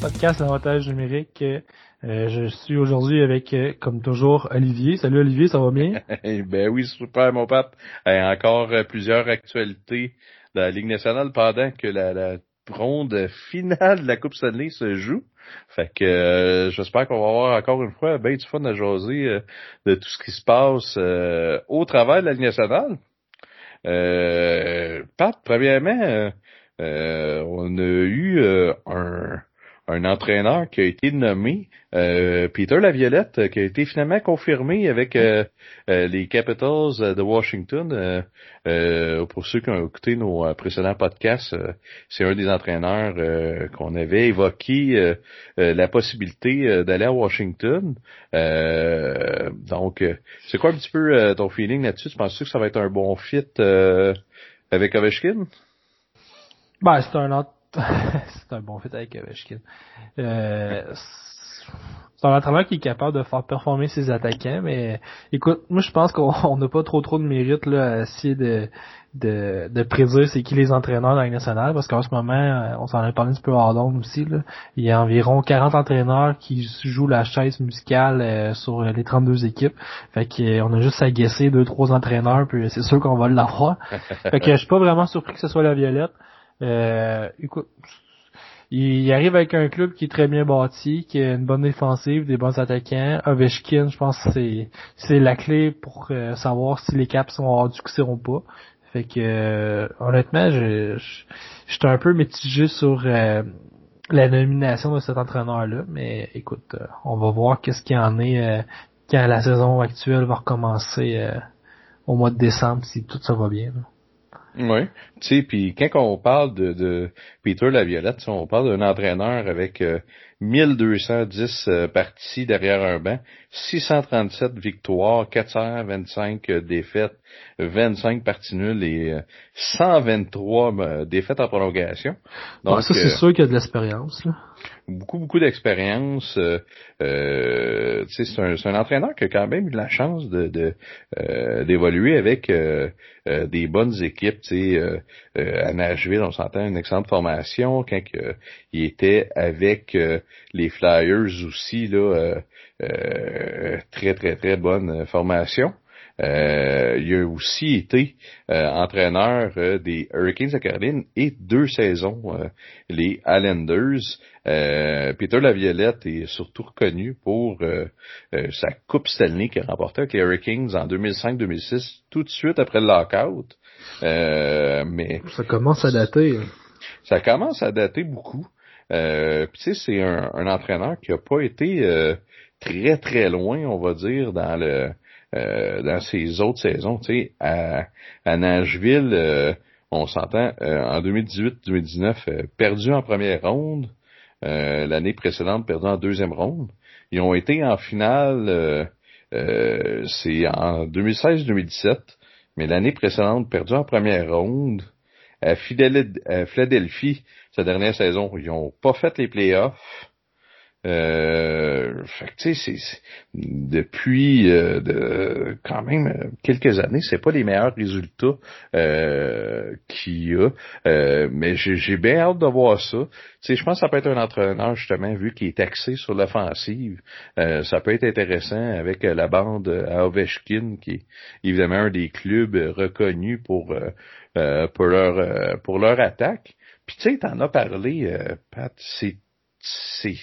podcast L'avantage numérique. Euh, je suis aujourd'hui avec, euh, comme toujours, Olivier. Salut Olivier, ça va bien? ben oui, super mon pape. encore euh, plusieurs actualités de la Ligue nationale pendant que la, ronde finale de la Coupe Stanley se joue. Fait que j'espère qu'on va avoir encore une fois ben du fun à jaser de tout ce qui se passe au travers de la Ligue nationale. Pat, premièrement, on a eu un, un entraîneur qui a été nommé, euh, Peter Laviolette, qui a été finalement confirmé avec les Capitals de Washington. pour ceux qui ont écouté nos précédents podcasts, c'est un des entraîneurs qu'on avait évoqué la possibilité d'aller à Washington. donc, c'est quoi un petit peu ton feeling là-dessus? Tu penses que ça va être un bon fit avec Ovechkin? Ben, c'est un autre... c'est un bon fit avec Ovechkin. Euh, c'est un entraîneur qui est capable de faire performer ses attaquants, mais écoute, moi je pense qu'on n'a pas trop trop de mérite là, à essayer de, de, de prédire c'est qui les entraîneurs dans la nationale, parce qu'en ce moment, euh, on s'en a parlé un petit peu hors d'onde aussi, là, il y a environ 40 entraîneurs qui jouent la chaise musicale euh, sur les 32 équipes. Fait qu'on a juste à guesser deux, trois entraîneurs, puis c'est sûr qu'on va l'avoir. fait que je suis pas vraiment surpris que ce soit la Violette. Euh, écoute, il arrive avec un club qui est très bien bâti, qui a une bonne défensive, des bons attaquants. Ovechkin, je pense que c'est c'est la clé pour euh, savoir si les Caps sont hors du succès ou pas. Fait que euh, honnêtement, je j'étais un peu mitigé sur euh, la nomination de cet entraîneur-là, mais écoute, on va voir qu'est-ce qu'il en est quand la saison actuelle va recommencer au mois de décembre si tout ça va bien. Oui. Tu sais, puis quand on parle de, de Peter Laviolette, on parle d'un entraîneur avec 1210 euh, euh, parties derrière un banc, 637 victoires, 425 euh, défaites, 25 parties nulles et 123 défaites en prolongation. Donc, ça, c'est sûr qu'il y a de l'expérience. Là beaucoup, beaucoup d'expérience. Euh, euh c'est un, un, entraîneur qui a quand même eu de la chance de, euh, d'évoluer avec euh, des bonnes équipes. Euh, à Nashville, on s'entend une excellente formation. Quand il était avec les Flyers aussi, là, très, très, très bonne formation. Euh, il a aussi été euh, entraîneur euh, des Hurricanes de Caroline et deux saisons, les Islanders. Peter Laviolette est surtout reconnu pour sa Coupe Stanley qu'il a remportée avec les Hurricanes en 2005-2006, tout de suite après le lockout. Mais ça commence à dater. Hein. Ça commence à dater beaucoup. Euh, tu sais, c'est un, un, entraîneur qui a pas été très très loin, on va dire, dans le euh, dans ses autres saisons. Tu sais, à, à Nashville, euh, on s'entend euh, en 2018-2019, perdu en première ronde. L'année précédente, perdu en deuxième ronde. Ils ont été en finale, c'est en 2016-2017, mais l'année précédente, perdu en première ronde. À Philadelphie, sa dernière saison, ils n'ont pas fait les playoffs. Euh, fait c'est depuis euh, de, quand même euh, quelques années, c'est pas les meilleurs résultats euh, qu'il y a, euh, mais j'ai bien hâte de voir ça. je pense que ça peut être un entraîneur justement vu qu'il est axé sur l'offensive. ça peut être intéressant avec la bande à Ovechkin qui est évidemment un des clubs reconnus pour pour leur pour leur attaque. Puis tu sais, t'en as parlé, Pat, c'est c'est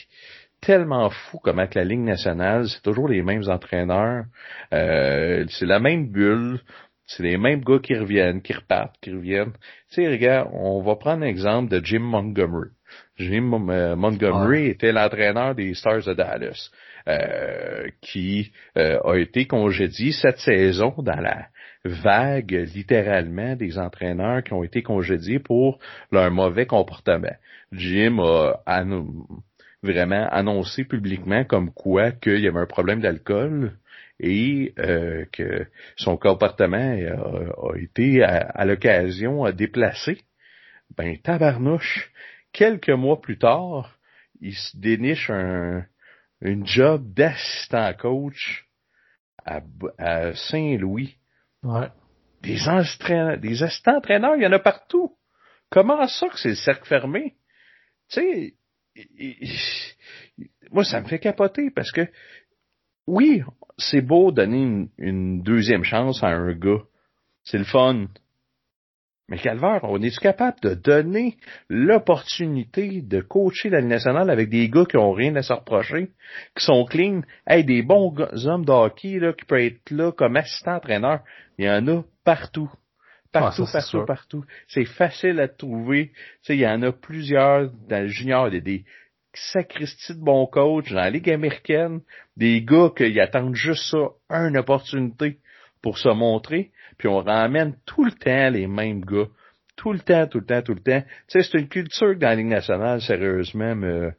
tellement fou comment que la Ligue nationale, c'est toujours les mêmes entraîneurs. Euh, c'est la même bulle. C'est les mêmes gars qui reviennent, qui repartent, qui reviennent. Tu sais, regarde, on va prendre l'exemple de Jim Montgomery. Jim euh, Montgomery était l'entraîneur des Stars de Dallas, euh, qui a été congédié cette saison dans la vague, littéralement, des entraîneurs qui ont été congédiés pour leur mauvais comportement. Jim a, vraiment annoncé publiquement comme quoi qu'il y avait un problème d'alcool et euh, que son comportement a, été à, l'occasion déplacé. Ben tabarnouche, quelques mois plus tard, il se déniche un une job d'assistant coach à, à Saint-Louis. Ouais. Des, des assistants entraîneurs, il y en a partout. Comment ça que c'est le cercle fermé? Tu sais, moi, ça me fait capoter parce que, oui, c'est beau donner une, deuxième chance à un gars. C'est le fun. Mais Calvaire, on est-tu capable de donner l'opportunité de coacher la nationale avec des gars qui ont rien à se reprocher, qui sont clean, hey, des bons hommes de hockey, là, qui peuvent être là comme assistant entraîneur. Il y en a partout. Partout, ah, partout, partout. C'est facile à trouver. Tu sais, il y en a plusieurs dans le junior, des, des sacristies de bons coachs dans la Ligue américaine, des gars qui attendent juste ça, une opportunité pour se montrer, puis on ramène tout le temps les mêmes gars. Tout le temps, tout le temps, tout le temps. Tu sais, c'est une culture dans la Ligue nationale, sérieusement, mais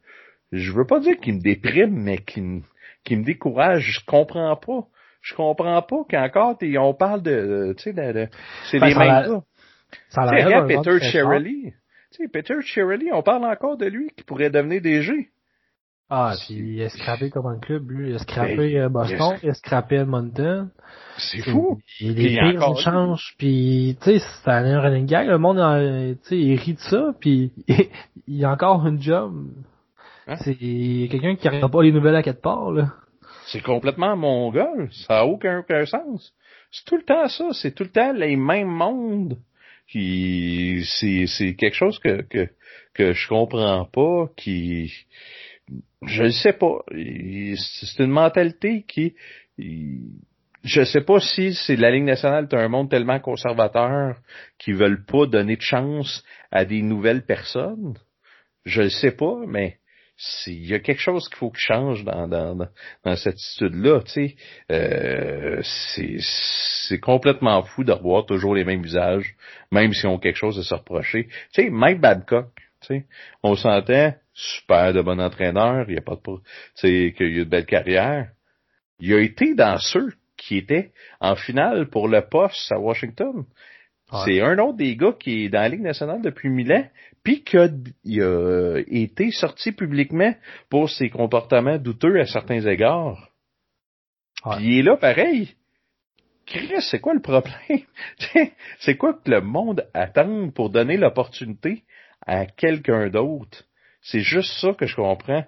je veux pas dire qu'il me déprime, mais qui me, qui me décourage. Je comprends pas je comprends pas qu'encore on parle de, tu sais, de, c'est ben, les mêmes gars. Ça a l'air Peter Shirley. Tu sais, Peter Shirley, on parle encore de lui qui pourrait devenir DG. Ah, puis il a scrappé comme un club, lui. Il a scrappé ben, euh, Boston, il a scrappé Edmonton. C'est fou. Il est pires change, puis tu sais, c'est un running gag. Le monde, euh, tu sais, il rit de ça, puis il a encore une job. Hein? C'est quelqu'un qui regarde pas les nouvelles à quatre parts, là. C'est complètement mongol. Ça n'a aucun, aucun sens. C'est tout le temps ça. C'est tout le temps les mêmes mondes. Qui, c'est, c'est quelque chose que, que, que je comprends pas, qui, je ne sais pas. C'est une mentalité qui, je sais pas si c'est la Ligue nationale est un monde tellement conservateur qui veulent pas donner de chance à des nouvelles personnes. Je ne sais pas, mais il y a quelque chose qu'il faut qu'il change dans, dans, dans cette attitude-là, tu sais. Euh, c'est complètement fou de revoir toujours les mêmes visages, même s'ils ont quelque chose à se reprocher. Tu sais, Mike Babcock, tu sais, on s'entend, super de bon entraîneur, il y a pas de, tu sais, qu'il a eu de belle carrière. Il a été dans ceux qui étaient en finale pour le poste à Washington. C'est un autre des gars qui est dans la Ligue nationale depuis mille ans, puis qui a, été sorti publiquement pour ses comportements douteux à certains égards. Puis il est là pareil. Chris, c'est quoi le problème? c'est quoi que le monde attend pour donner l'opportunité à quelqu'un d'autre? C'est juste ça que je comprends.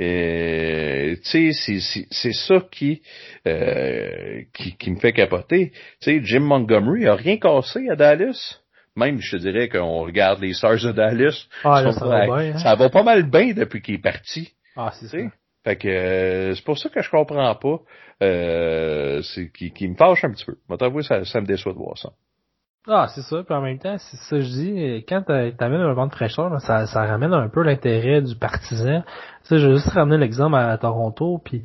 Euh, tu sais, c'est ça qui, euh, qui, qui me fait capoter. Tu sais, Jim Montgomery a rien cassé à Dallas. Même, je te dirais qu'on regarde les Stars de Dallas. Ah, ça, va bien, hein? ça va pas mal bien depuis qu'il est parti. Ah, c'est ça. Fait que euh, c'est pour ça que je comprends pas. Euh, c'est qui, qui me fâche un petit peu. Moi, t'avoue, ça, ça me déçoit de voir ça. Ah, c'est ça. Puis en même temps, c'est ça que je dis. Quand t'amènes un vent de fraîcheur, ça, ça ramène un peu l'intérêt du partisan. Tu sais, je vais juste ramener l'exemple à Toronto. Puis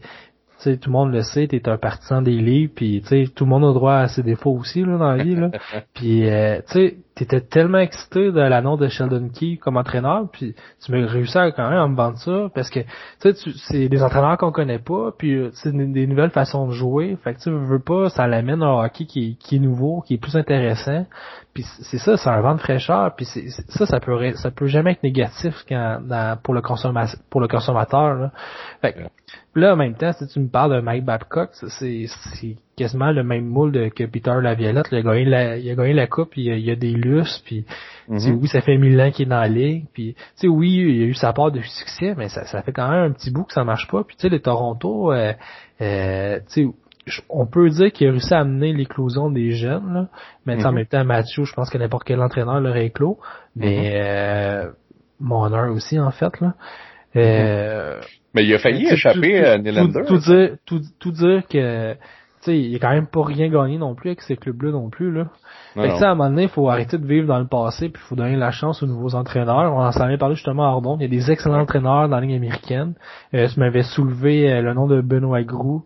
sais, tout le monde le sait, t'es un partisan des livres, puis tu sais, tout le monde a droit à ses défauts aussi là, dans la vie. Là. puis euh, tu sais, t'étais tellement excité de l'annonce de Sheldon Key comme entraîneur, puis tu m'as réussi à, quand même à me vendre ça, parce que tu sais, c'est des entraîneurs qu'on connaît pas, puis euh, c'est des, nouvelles façons de jouer. Fait que tu veux pas, ça l'amène un hockey qui, qui est nouveau, qui est plus intéressant. Puis c'est ça, c'est un vent de fraîcheur. Puis ça, ça peut ça peut jamais être négatif quand, pour le consommateur pour le consommateur. Là. Fait que, là, en même temps, si tu me parles de Mike Babcock, c'est quasiment le même moule que Peter Laviolette. Il a gagné la, il a gagné la coupe, il a, il a des lustres, puis mm-hmm. oui, ça fait mille ans qu'il est dans la ligue. Puis oui, il a eu sa part de succès, mais ça, ça fait quand même un petit bout que ça marche pas. Puis tu sais, les Toronto, euh, euh, tu sais on peut dire qu'il a réussi à amener l'éclosion des jeunes, là. mais en mhm. même temps, Mathieu, je pense que n'importe quel entraîneur l'aurait éclos, mais mhm. euh, Monner aussi, en fait. Là. Euh, mais il a failli échapper à Nylander. Tout, dire, tout, tout dire que sais, il a quand même pas rien gagné non plus avec ces clubs-là non plus. Là. fait que, à un moment donné, il faut arrêter de vivre dans le passé puis il faut donner la chance aux nouveaux entraîneurs. On en avait parlé justement à Ardon. Il y a des excellents entraîneurs dans la ligne américaine. Euh, je m'avais soulevé euh, le nom de Benoît Groux.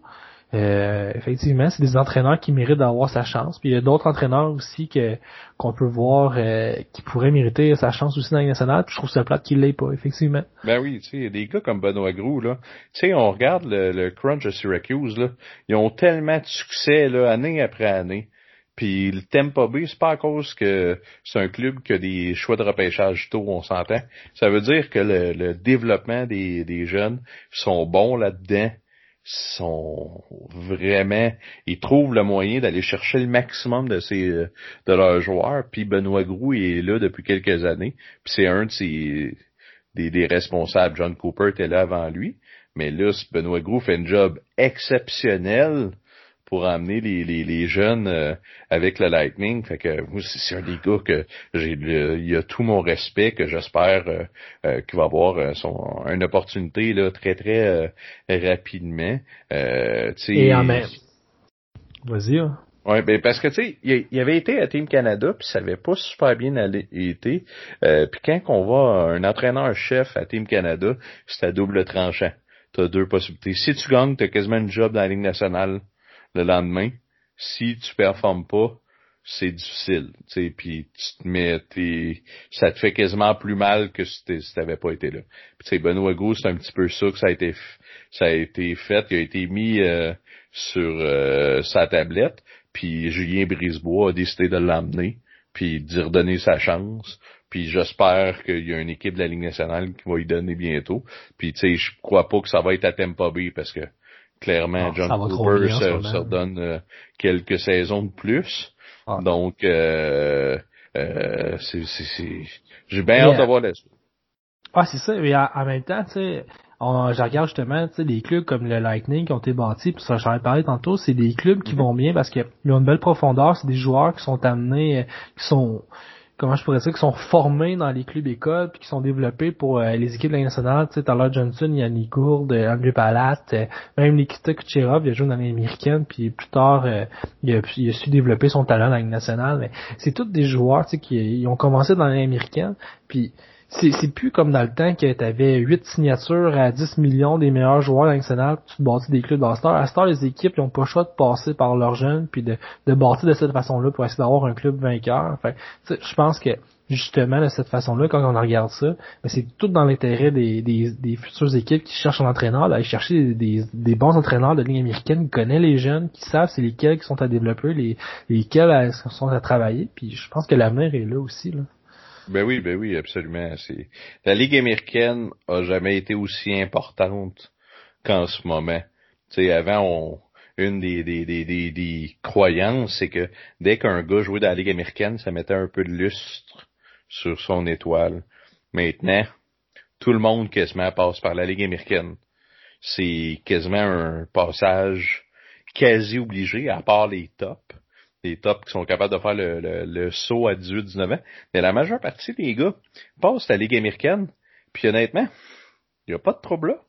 Euh, effectivement, c'est des entraîneurs qui méritent d'avoir sa chance. Puis il y a d'autres entraîneurs aussi que qu'on peut voir euh, qui pourraient mériter sa chance aussi dans la nationale. Puis je trouve ça plate qu'il l'ait pas, effectivement. Ben oui, tu sais, des gars comme Benoît Grou, là. Tu sais, on regarde le, crunch de Syracuse, là. Ils ont tellement de succès, là, année après année. Puis le Tampa Bay, c'est pas à cause que c'est un club qui a des choix de repêchage tôt, on s'entend. Ça veut dire que le, le développement des, des jeunes sont bons là-dedans sont vraiment ils trouvent le moyen d'aller chercher le maximum de ces de leurs joueurs. Puis Benoît Grou est là depuis quelques années. Puis c'est un de ces des, des responsables. John Cooper était là avant lui, mais là, Benoît Gros fait un job exceptionnel pour amener les, les, les jeunes euh, avec le Lightning. Fait que moi, c'est un des gars que j'ai il a tout mon respect, que j'espère euh, euh, qu'il va avoir son une opportunité là, très, très rapidement. Et en même. Vas-y, hein. Ouais, ben parce que tu sais, il, avait été à Team Canada puis ça avait pas super bien allé, été. puis quand on va un entraîneur chef à Team Canada, c'est à double tranchant. T'as deux possibilités. Si tu gagnes, t'as quasiment un job dans la Ligue nationale le lendemain. Si tu performes pas, c'est difficile. Puis tu te mets, ça te fait quasiment plus mal que si tu n'avais pas été là. Puis Benoît Gou, c'est un petit peu ça que ça a été ça a été fait, qui a été mis euh, sur euh, sa tablette. Puis Julien Brisebois a décidé de l'emmener, puis d'y redonner sa chance. Puis j'espère qu'il y a une équipe de la Ligue nationale qui va y donner bientôt. Puis tu sais, je crois pas que ça va être à Tampa Bay parce que Clairement, John Cooper se, redonne euh, quelques saisons de plus. Ah. Donc, euh, euh, c'est, j'ai bien hâte de voir la suite. Ah, c'est ça. Mais en, même temps, tu sais, je regarde justement, tu sais, des clubs comme le Lightning qui ont été bâtis, puis ça, j'en ai parlé tantôt, c'est des clubs qui mm-hmm. vont bien parce qu'ils ont une belle profondeur, c'est des joueurs qui sont amenés, qui sont comment je pourrais dire, qui sont formés dans les clubs écoles puis qui sont développés pour euh, les équipes de la nationale. Tu sais, Tyler Johnson, Yannick Gourde, euh, Andrew Palat, euh, même Nikita Kucherov, il a joué dans l'américaine, puis plus tard, il a, il, a, su développer son talent dans la nationale. Mais c'est tous des joueurs, tu sais, qui ont commencé dans l'américaine, puis c'est plus comme dans le temps que tu avais 8 signatures à 10 millions des meilleurs joueurs nationaux, tu te bâtis des clubs d'All-Star. À Star, les équipes n'ont pas le choix de passer par leurs jeunes puis de, de bâtir de cette façon-là pour essayer d'avoir un club vainqueur. Enfin, je pense que justement de cette façon-là, quand on regarde ça, ben, c'est tout dans l'intérêt des, des, des, futures équipes qui cherchent un entraîneur, d'aller chercher des, des, bons entraîneurs de ligne américaine qui connaissent les jeunes, qui savent c'est lesquels qui sont à développer, les, lesquels sont à travailler. Puis je pense que l'avenir est là aussi. Là. Ben oui, ben oui, absolument. C'est la Ligue américaine a jamais été aussi importante qu'en ce moment. Tu sais, avant, on... une des, des, des, des, des croyances, c'est que dès qu'un gars jouait dans la Ligue américaine, ça mettait un peu de lustre sur son étoile. Maintenant, tout le monde quasiment passe par la Ligue américaine. C'est quasiment un passage quasi obligé, à part les tops les tops qui sont capables de faire le, le, saut à 18-19 ans. Mais la majeure partie des gars passent à la Ligue américaine. Puis honnêtement, il n'y a pas de trouble là.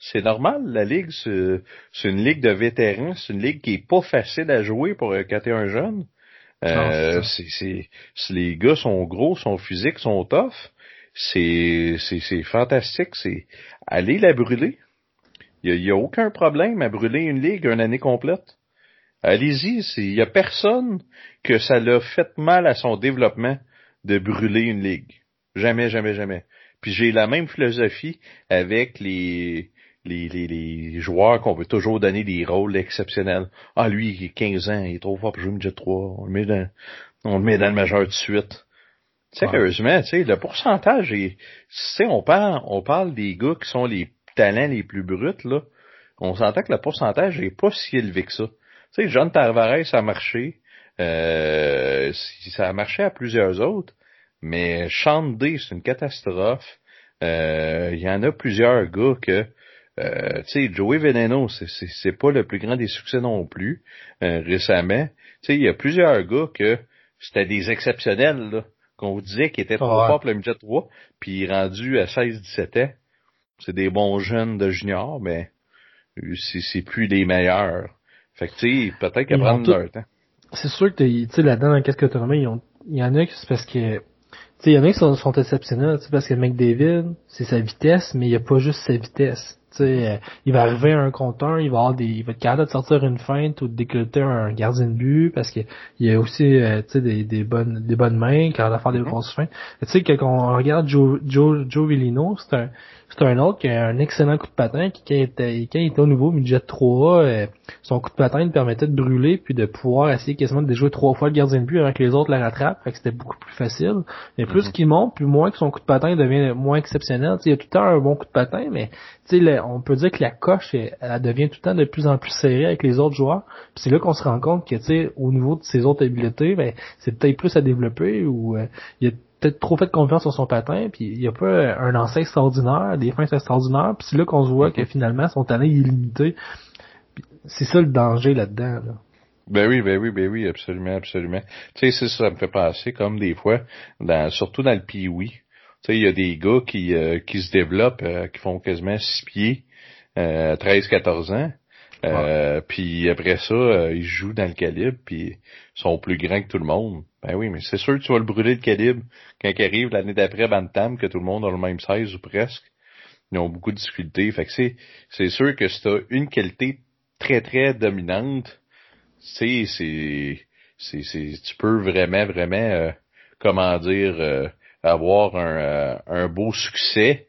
C'est normal, la Ligue, c'est une ligue de vétérans, c'est une ligue qui est pas facile à jouer pour euh, quand t'es un jeune. Euh, c'est, les gars sont gros, sont physiques, sont tough. C'est, c'est, fantastique. C'est aller la brûler. Il n'y a, a, aucun problème à brûler une ligue une année complète. Allez-y, il y a personne que ça l'a fait mal à son développement de brûler une ligue. Jamais, jamais, jamais. Puis j'ai la même philosophie avec les, les, les, les joueurs qu'on veut toujours donner des rôles exceptionnels. Ah, lui, il a 15 ans, il est trop fort pour jouer midget 3. On le met dans, on le met dans le majeur tout de suite. Sérieusement, tu sais, le pourcentage est, tu sais, on parle, on parle des gars qui sont les talents les plus bruts, là. On s'entend que le pourcentage est pas si élevé que ça. Tu sais, John Tavares, ça a marché. Euh, ça a marché à plusieurs autres. Mais D, c'est une catastrophe. Euh, il y en a plusieurs gars que euh, tu sais, Joey Veneno, c'est pas le plus grand des succès non plus euh, récemment. Tu sais, il y a plusieurs gars que c'était des exceptionnels, qu'on vous disait qu'ils étaient trop forts pour le midget 3, puis rendus à 16-17 ans. C'est des bons jeunes de junior, mais c'est plus les meilleurs. Fait que, tu sais, peut-être qu'à prendre leur temps. C'est sûr que, tu sais, là-dedans, dans qu'est-ce que tu il y en a qui, c'est parce que, tu sais, il y en a qui sont, sont exceptionnels, tu sais, parce que McDavid, c'est sa vitesse, mais il n'y a pas juste sa vitesse. Euh, il va arriver à un compteur, il va avoir des, il va être capable de sortir une feinte ou de décloter un gardien de but parce qu'il y a aussi euh, des, des bonnes des bonnes mains, capable de faire des mm-hmm. grosses feintes. Tu sais quand on regarde Joe Joe Joe Villino, c'est un c'est un autre qui a un excellent coup de patin qui quand il était, quand il était au niveau midget 3 euh, son coup de patin lui permettait de brûler puis de pouvoir essayer quasiment de jouer trois fois le gardien de but avant que les autres la rattrapent, fait que c'était beaucoup plus facile. Mais plus mm-hmm. qu'il monte, plus moins que son coup de patin devient moins exceptionnel. il y a tout le temps un bon coup de patin, mais on peut dire que la coche, elle, devient tout le temps de plus en plus serrée avec les autres joueurs. Puis c'est là qu'on se rend compte que, tu au niveau de ses autres habiletés, ben, c'est peut-être plus à développer ou euh, il a peut-être trop fait confiance sur son patin, puis il a pas un lancer extraordinaire, des fins extraordinaires, puis c'est là qu'on se voit que finalement son talent est limité. C'est ça le danger là-dedans. Là. Ben oui, ben oui, ben oui, absolument, absolument. Tu sais, ça me fait passer comme des fois, dans, surtout dans le pee-wee. Tu sais, il y a des gars qui, euh, qui se développent, euh, qui font quasiment 6 pieds, euh, 13-14 ans. Euh, puis après ça, ils jouent dans le calibre, puis sont plus grands que tout le monde. Ben oui, mais c'est sûr que tu vas le brûler le calibre quand il arrive l'année d'après Bantam, que tout le monde a le même size ou presque. Ils ont beaucoup de difficultés. Fait que c'est, c'est sûr que si t'as une qualité très très dominante, c'est, c'est, c'est, c'est, tu peux vraiment, vraiment, euh, comment dire, euh, avoir un, euh, un beau succès,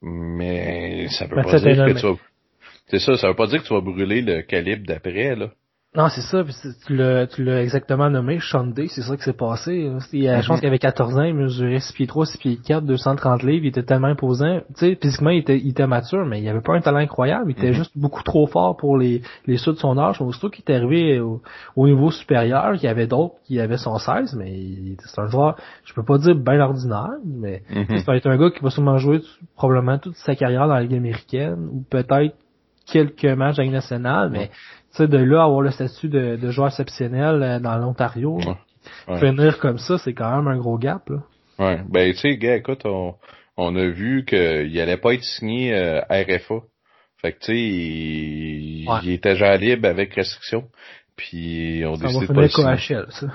mais ça veut ben, pas dire que tu vas, c'est ça, ça veut pas dire que tu vas brûler le calibre d'après, là. Non, c'est ça, tu l'as, tu l'as exactement nommé, Day, c'est ça qui s'est passé. Il a, Je pense qu'il avait 14 ans, il mesurait 6 pieds 3, 6 pieds 4, 230 livres, il était tellement imposant. Tu sais, physiquement, il était, il était mature, mais il avait pas un talent incroyable, il était mhm. juste beaucoup trop fort pour les, les ceux de son âge. Aussitôt qu'il était arrivé au, niveau supérieur, il y avait d'autres qui avaient son 16, mais c'est un joueur, je peux pas dire bien ordinaire, mais mm c'est un gars qui va sûrement jouer probablement toute sa carrière dans la Ligue américaine, ou peut-être quelques matchs avec nationale, mais sais, de là avoir le statut de, de joueur exceptionnel euh, dans l'Ontario, finir comme ça, c'est quand même un gros gap. Là. Ouais, ben tu sais, gars, écoute, on, on a vu qu'il allait pas être signé euh, RFA. Fait que tu sais, il, il, était déjà libre avec restriction. Puis on décide pas de ça.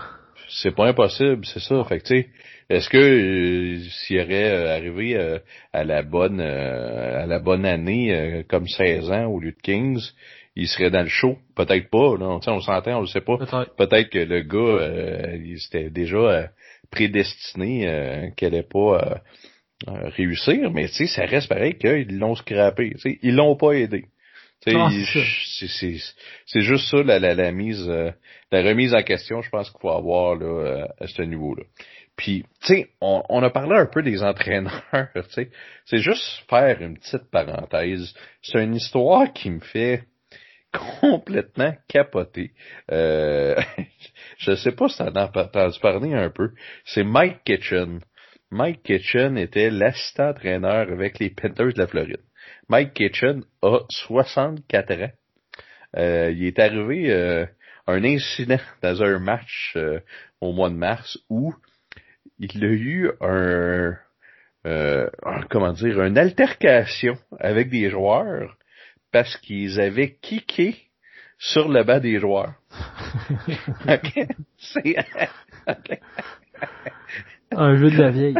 C'est pas impossible, c'est ça. Fait que tu sais, est-ce que euh, s'il aurait arrivé à la bonne à la bonne année comme 16 ans au lieu de 15, il serait dans le show. Peut-être pas, là. on s'entend, on le sait pas. Peut-être que le gars, euh, il était déjà euh, prédestiné euh, qu'elle allait pas euh, réussir, mais tu sais, ça reste pareil qu'ils l'ont scrappé. sais ils l'ont pas aidé. C'est juste ça la, la, la mise, la remise en question, je pense qu'il faut avoir là, à ce niveau-là. Puis, tu sais, on, on, a parlé un peu des entraîneurs, tu sais. C'est juste faire une petite parenthèse. C'est une histoire qui me fait complètement capoté. Euh, je sais pas si t'en as entendu parler un peu. C'est Mike Kitchen. Mike Kitchen était l'assistant entraîneur avec les Panthers de la Floride. Mike Kitchen a 64 ans. Euh, il est arrivé euh, un incident dans un match euh, au mois de mars où il a eu un, euh, comment dire, une altercation avec des joueurs parce qu'ils avaient kické sur le bas des joueurs. OK? C'est... Un jeu de la vieille.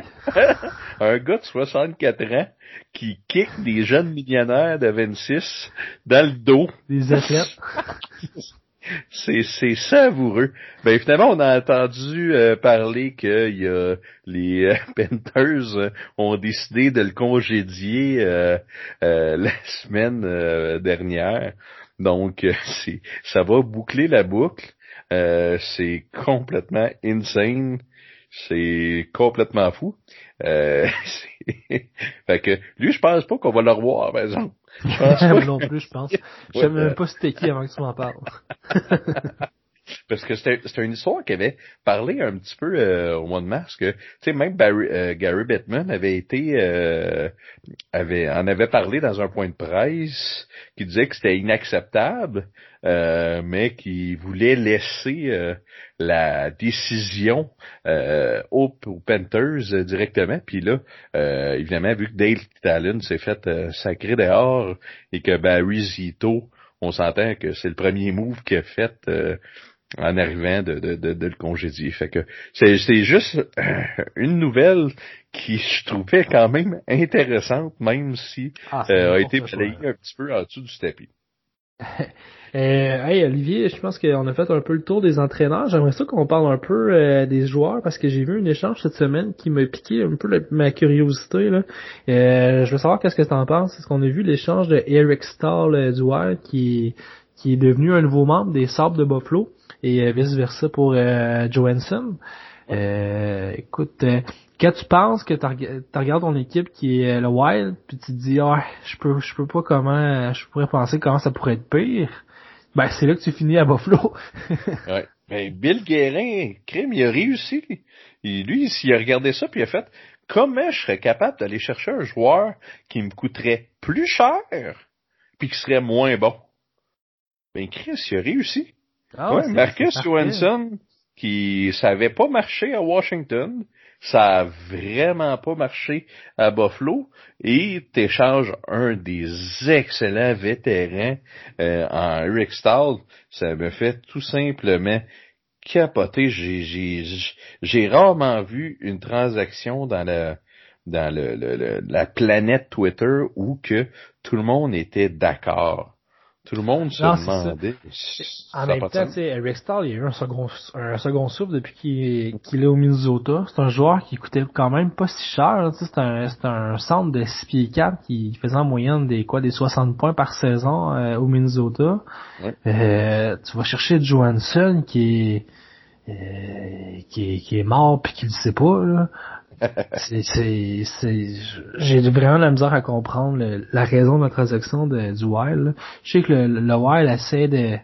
un gars de 64 ans qui kick des jeunes millionnaires de 26 dans le dos. Des athlètes. C'est savoureux. Ben finalement, on a entendu euh, parler que y a les euh, euh, ont décidé de le congédier la semaine dernière. Donc c'est ça va boucler la boucle. c'est complètement insane. C'est complètement fou. fait que lui, je pense pas qu'on va le revoir, par exemple. Moi non plus, je pense. Je savais même pas c'était qui avant que tu m'en parles. Parce que c'était une histoire qui avait parlé un petit peu euh, au mois de mars que, tu sais, même Barry, euh, Gary Bettman avait été, euh, avait, en avait parlé dans un point de presse qui disait que c'était inacceptable, mais qui voulait laisser la décision aux, aux, Panthers directement. Puis là, évidemment, vu que Dale Talon s'est fait sacré dehors et que Barry Zito on s'entend que c'est le premier move qu'il a fait en arrivant de, de, de, de, le congédier. Fait que c'est, c'est juste euh, une nouvelle qui je trouvais quand même intéressante, même si ah, euh, a été balayée un petit peu en dessous du tapis. Euh, hey Olivier, je pense qu'on a fait un peu le tour des entraîneurs. J'aimerais ça qu'on parle un peu euh, des joueurs parce que j'ai vu un échange cette semaine qui m'a piqué un peu ma curiosité. Là. Euh, je veux savoir qu'est-ce que tu en penses. Est-ce qu'on a vu l'échange de Eric Stahl du qui, qui est devenu un nouveau membre des Sables de Buffalo et euh, vice versa pour euh, Johansson. Euh, écoute, quand tu penses que tu regardes ton équipe qui est le Wild, puis tu te dis ah je peux je peux pas comment je pourrais penser comment ça pourrait être pire, ben c'est là que tu finis à Buffalo. ouais. Bill Guérin, crime, il a réussi. Et lui, s'il a regardé ça, puis il a fait, comment je serais capable d'aller chercher un joueur qui me coûterait plus cher, puis qui serait moins bon? Ben, Chris, il a réussi. Ah Ouais, Marcus Johansson, qui ça avait pas marché à Washington, ça a vraiment pas marché à Buffalo, et t'échanges un des excellents vétérans euh, en Eric Stahl, ça me fait tout simplement capoter. J'ai rarement vu une transaction dans la dans le, le- le- la planète Twitter où que tout le monde était d'accord. Tout le monde se demandait. En Ça même temps, tu sais, Eric Stahl, il a eu un second, un second souffle depuis qu'il est au Minnesota. C'est un joueur qui coûtait quand même pas si cher. tu sais, C'est un, centre de 6 pieds 4 qui faisait en moyenne des quoi des 60 points par saison euh, au Minnesota. Ouais. Euh, tu vas chercher Johansson qui est euh, qui est, qui est mort puis qui le sait pas là. C'est, c'est, c'est, j'ai vraiment la misère à comprendre le- la raison de la transaction de, du Wild. Je sais que le, le Wild essaie de,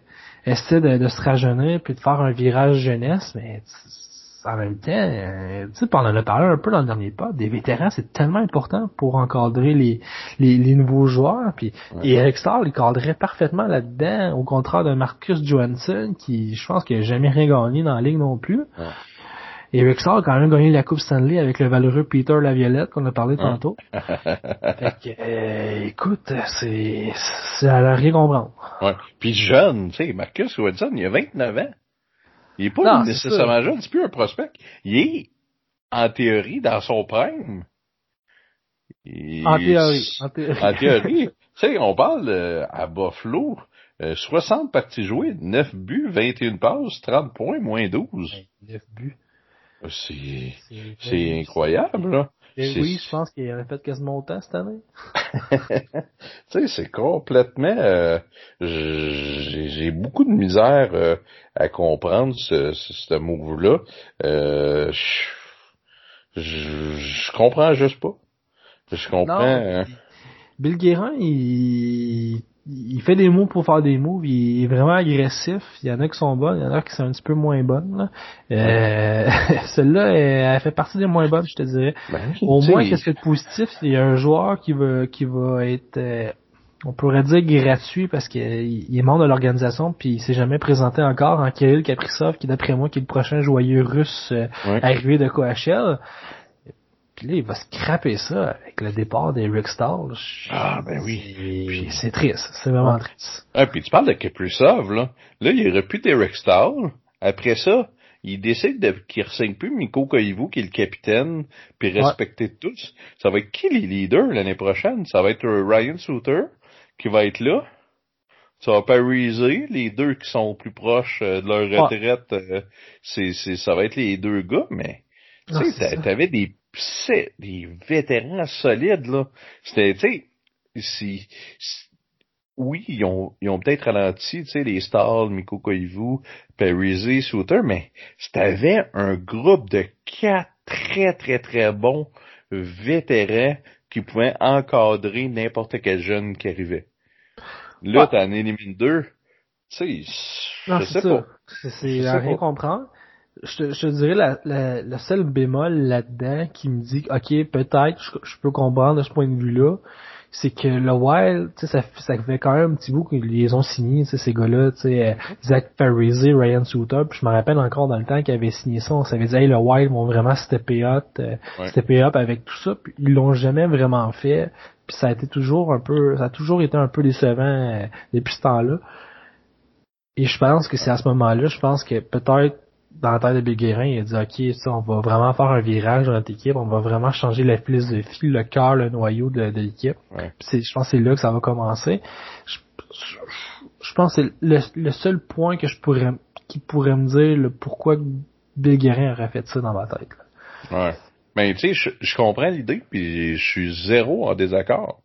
essaie de, de se rajeunir puis de faire un virage jeunesse, mais en même temps, euh, tu sais, on en a parlé un peu dans le dernier pas, des vétérans, c'est tellement important pour encadrer les, les, les nouveaux joueurs. Puis Ouais. et Eric Stahl, il cadrait parfaitement là-dedans, au contraire de Marcus Johansson, qui, je pense qu'il n'a jamais rien gagné dans la ligue non plus. Ouais. Et Eric Stahl a quand même gagné la Coupe Stanley avec le valeureux Peter Laviolette qu'on a parlé tantôt. fait que, euh, écoute, c'est, c'est à rien comprendre. Ouais. Puis jeune, tu sais, Marcus Johansson, il a 29 ans. Il est pas Non, nécessairement jeune, c'est plus un prospect. Il est, en théorie, dans son prime. Il- En théorie. En théorie. En théorie. tu sais, on parle euh, à Buffalo, euh, 60 parties jouées, 9 buts, 21 passes, 30 points, moins 12. 9 buts. C'est, incroyable, là. Et c'est- oui, je pense qu'il aurait fait quasiment autant cette année. tu sais, c'est complètement. euh, j'ai beaucoup de misère euh, à comprendre ce, ce, ce move-là. Euh, je, je, je comprends juste pas. Je comprends. Non. euh, Bill Guérin, il, il fait des moves pour faire des moves. Il est vraiment agressif. Il y en a qui sont bonnes, il y en a qui sont un petit peu moins bonnes. là. Euh, Celle-là, elle, elle fait partie des moins bonnes, je te dirais. ben, Au moins, qu'est-ce que de positif, il y a un joueur qui va, qui va être, euh, on pourrait dire gratuit parce qu'il il est membre de l'organisation puis il s'est jamais présenté encore en Kirill Kaprizov qui d'après moi qui est le prochain joyeux russe euh, arrivé de KHL. Puis là, il va se craper ça avec le départ des Rick Stahl. Je- Ah, ben oui. C'est- triste, c'est vraiment triste. Ah, puis tu parles de Kaprizov, là. Là, il aurait pu Derek Stahl. Après ça, il décide de, qu'il ne plus Miko Koivu, qui est le capitaine, puis respecté de tous. Ça va être qui les leaders l'année prochaine? Ça va être euh, Ryan Suter, qui va être là. Ça va pariser les deux qui sont plus proches euh, de leur Ouais. retraite. euh, c'est, ça va être les deux gars, mais tu sais, t'avais des, c'est- des vétérans solides, là. C'était, tu sais, oui, ils ont, ils ont peut-être ralenti, tu sais, les stars, Miko Koivu, Parise, Souter, mais t'avais un groupe de quatre très, très, très bons vétérans qui pouvaient encadrer n'importe quel jeune qui arrivait. Là, Ouais. t'en élimines deux. Tu sais, je c'est sais ça. pas. C'est à rien comprendre. Je te, je te dirais la, la, le seul bémol là-dedans qui me dit ok peut-être je, je peux comprendre de ce point de vue-là, c'est que le Wild, tu sais, ça, ça fait quand même un petit bout qu'ils les ont signés, ces gars-là, tu sais, euh, Zach Parise, Ryan Suter, puis je me rappelle encore dans le temps qu'ils avaient signé ça, on s'avait dit hey le Wild vont vraiment stepper up, euh, Ouais. stepper up avec tout ça, puis ils l'ont jamais vraiment fait, puis ça a été toujours un peu, ça a toujours été un peu décevant euh, depuis ce temps-là. Et je pense que c'est à ce moment-là, je pense que peut-être dans la tête de Bill Guérin, il a dit ok, ça, on va vraiment faire un virage dans notre équipe, on va vraiment changer la philosophie, le cœur, le noyau de, de l'équipe. Ouais. Je pense que c'est là que ça va commencer. Je, je- je pense que c'est le, le seul point que je pourrais qui pourrait me dire le pourquoi Bill Guérin aurait fait ça dans ma tête. là. Ouais. Mais tu sais, je, je comprends l'idée, puis je suis zéro en désaccord.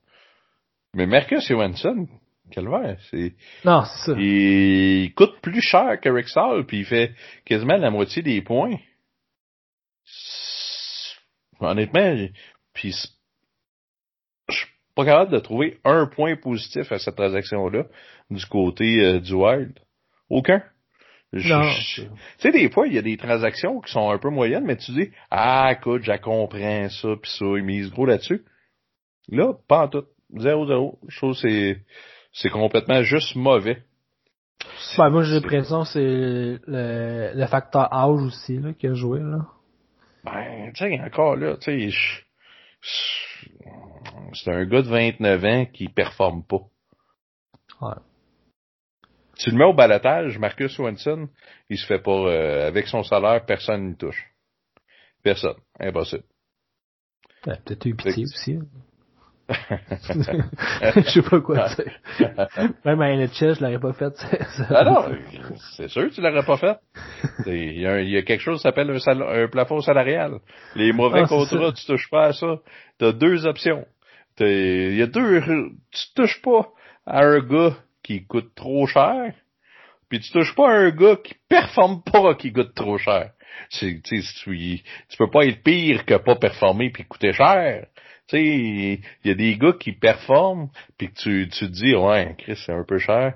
Mais Marcus Johansson, calvaire, c'est, Non, c'est ça. il coûte plus cher que Rick Stahl, puis il fait quasiment la moitié des points. Honnêtement, puis je suis pas capable de trouver un point positif à cette transaction-là du côté euh, du Wild. Aucun. Tu sais, des fois, il y a des transactions qui sont un peu moyennes, mais tu dis, ah, écoute, j'ai comprends ça, pis ça, ils misent gros là-dessus. Là, pas en tout. 0-0. Je trouve que c'est, c'est complètement juste mauvais. Ben, moi, j'ai l'impression que c'est le, le facteur âge aussi, là, qui a joué, là. Ben, tu sais, encore là, tu sais, c'est un gars de 29 ans qui performe pas. Ouais. Tu le mets au balotage, Marcus Swanson, il se fait pas, euh, avec son salaire, personne ne touche. Personne. Impossible. Ben, peut-être eu pitié aussi. je sais pas quoi dire. Même à NHL, je l'aurais pas fait. ah non, c'est sûr que tu l'aurais pas fait. Il y, a, il y a quelque chose qui s'appelle un, un, plafond salarial. Les mauvais ah, contrats, tu touches pas à ça. Tu as deux options. Il y a deux, tu touches pas à un gars qui coûte trop cher, puis tu touches pas à un gars qui performe pas qui coûte trop cher. tu, tu peux pas être pire que pas performer puis coûter cher. Tu sais, il y a des gars qui performent, puis que tu, tu te dis, ouais, Chris, c'est un peu cher.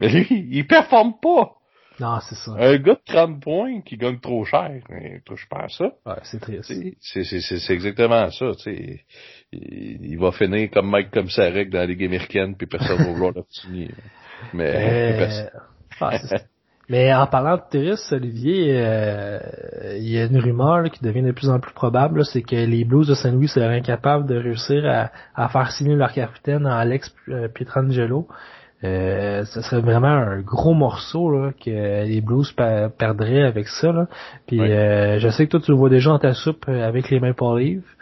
Mais lui, il performe pas. Non, c'est ça. Un gars de 30 points qui gagne trop cher, il touche pas à ça. Ouais, c'est triste. C'est exactement ça, tu sais. Il, va finir comme Mike comme Sarek dans la Ligue américaine, puis personne va vouloir le signer. Mais, euh... ah, mais en parlant de Terris, Olivier, euh, il y a une rumeur qui devient de plus en plus probable, c'est que les Blues de Saint-Louis seraient incapables de réussir à, faire signer leur capitaine Alex euh, Pietrangelo. Euh, ce serait vraiment un gros morceau là, que les Blues perdraient avec ça. Là. Puis euh, je sais que toi tu le vois déjà en ta soupe avec les Maple Leafs.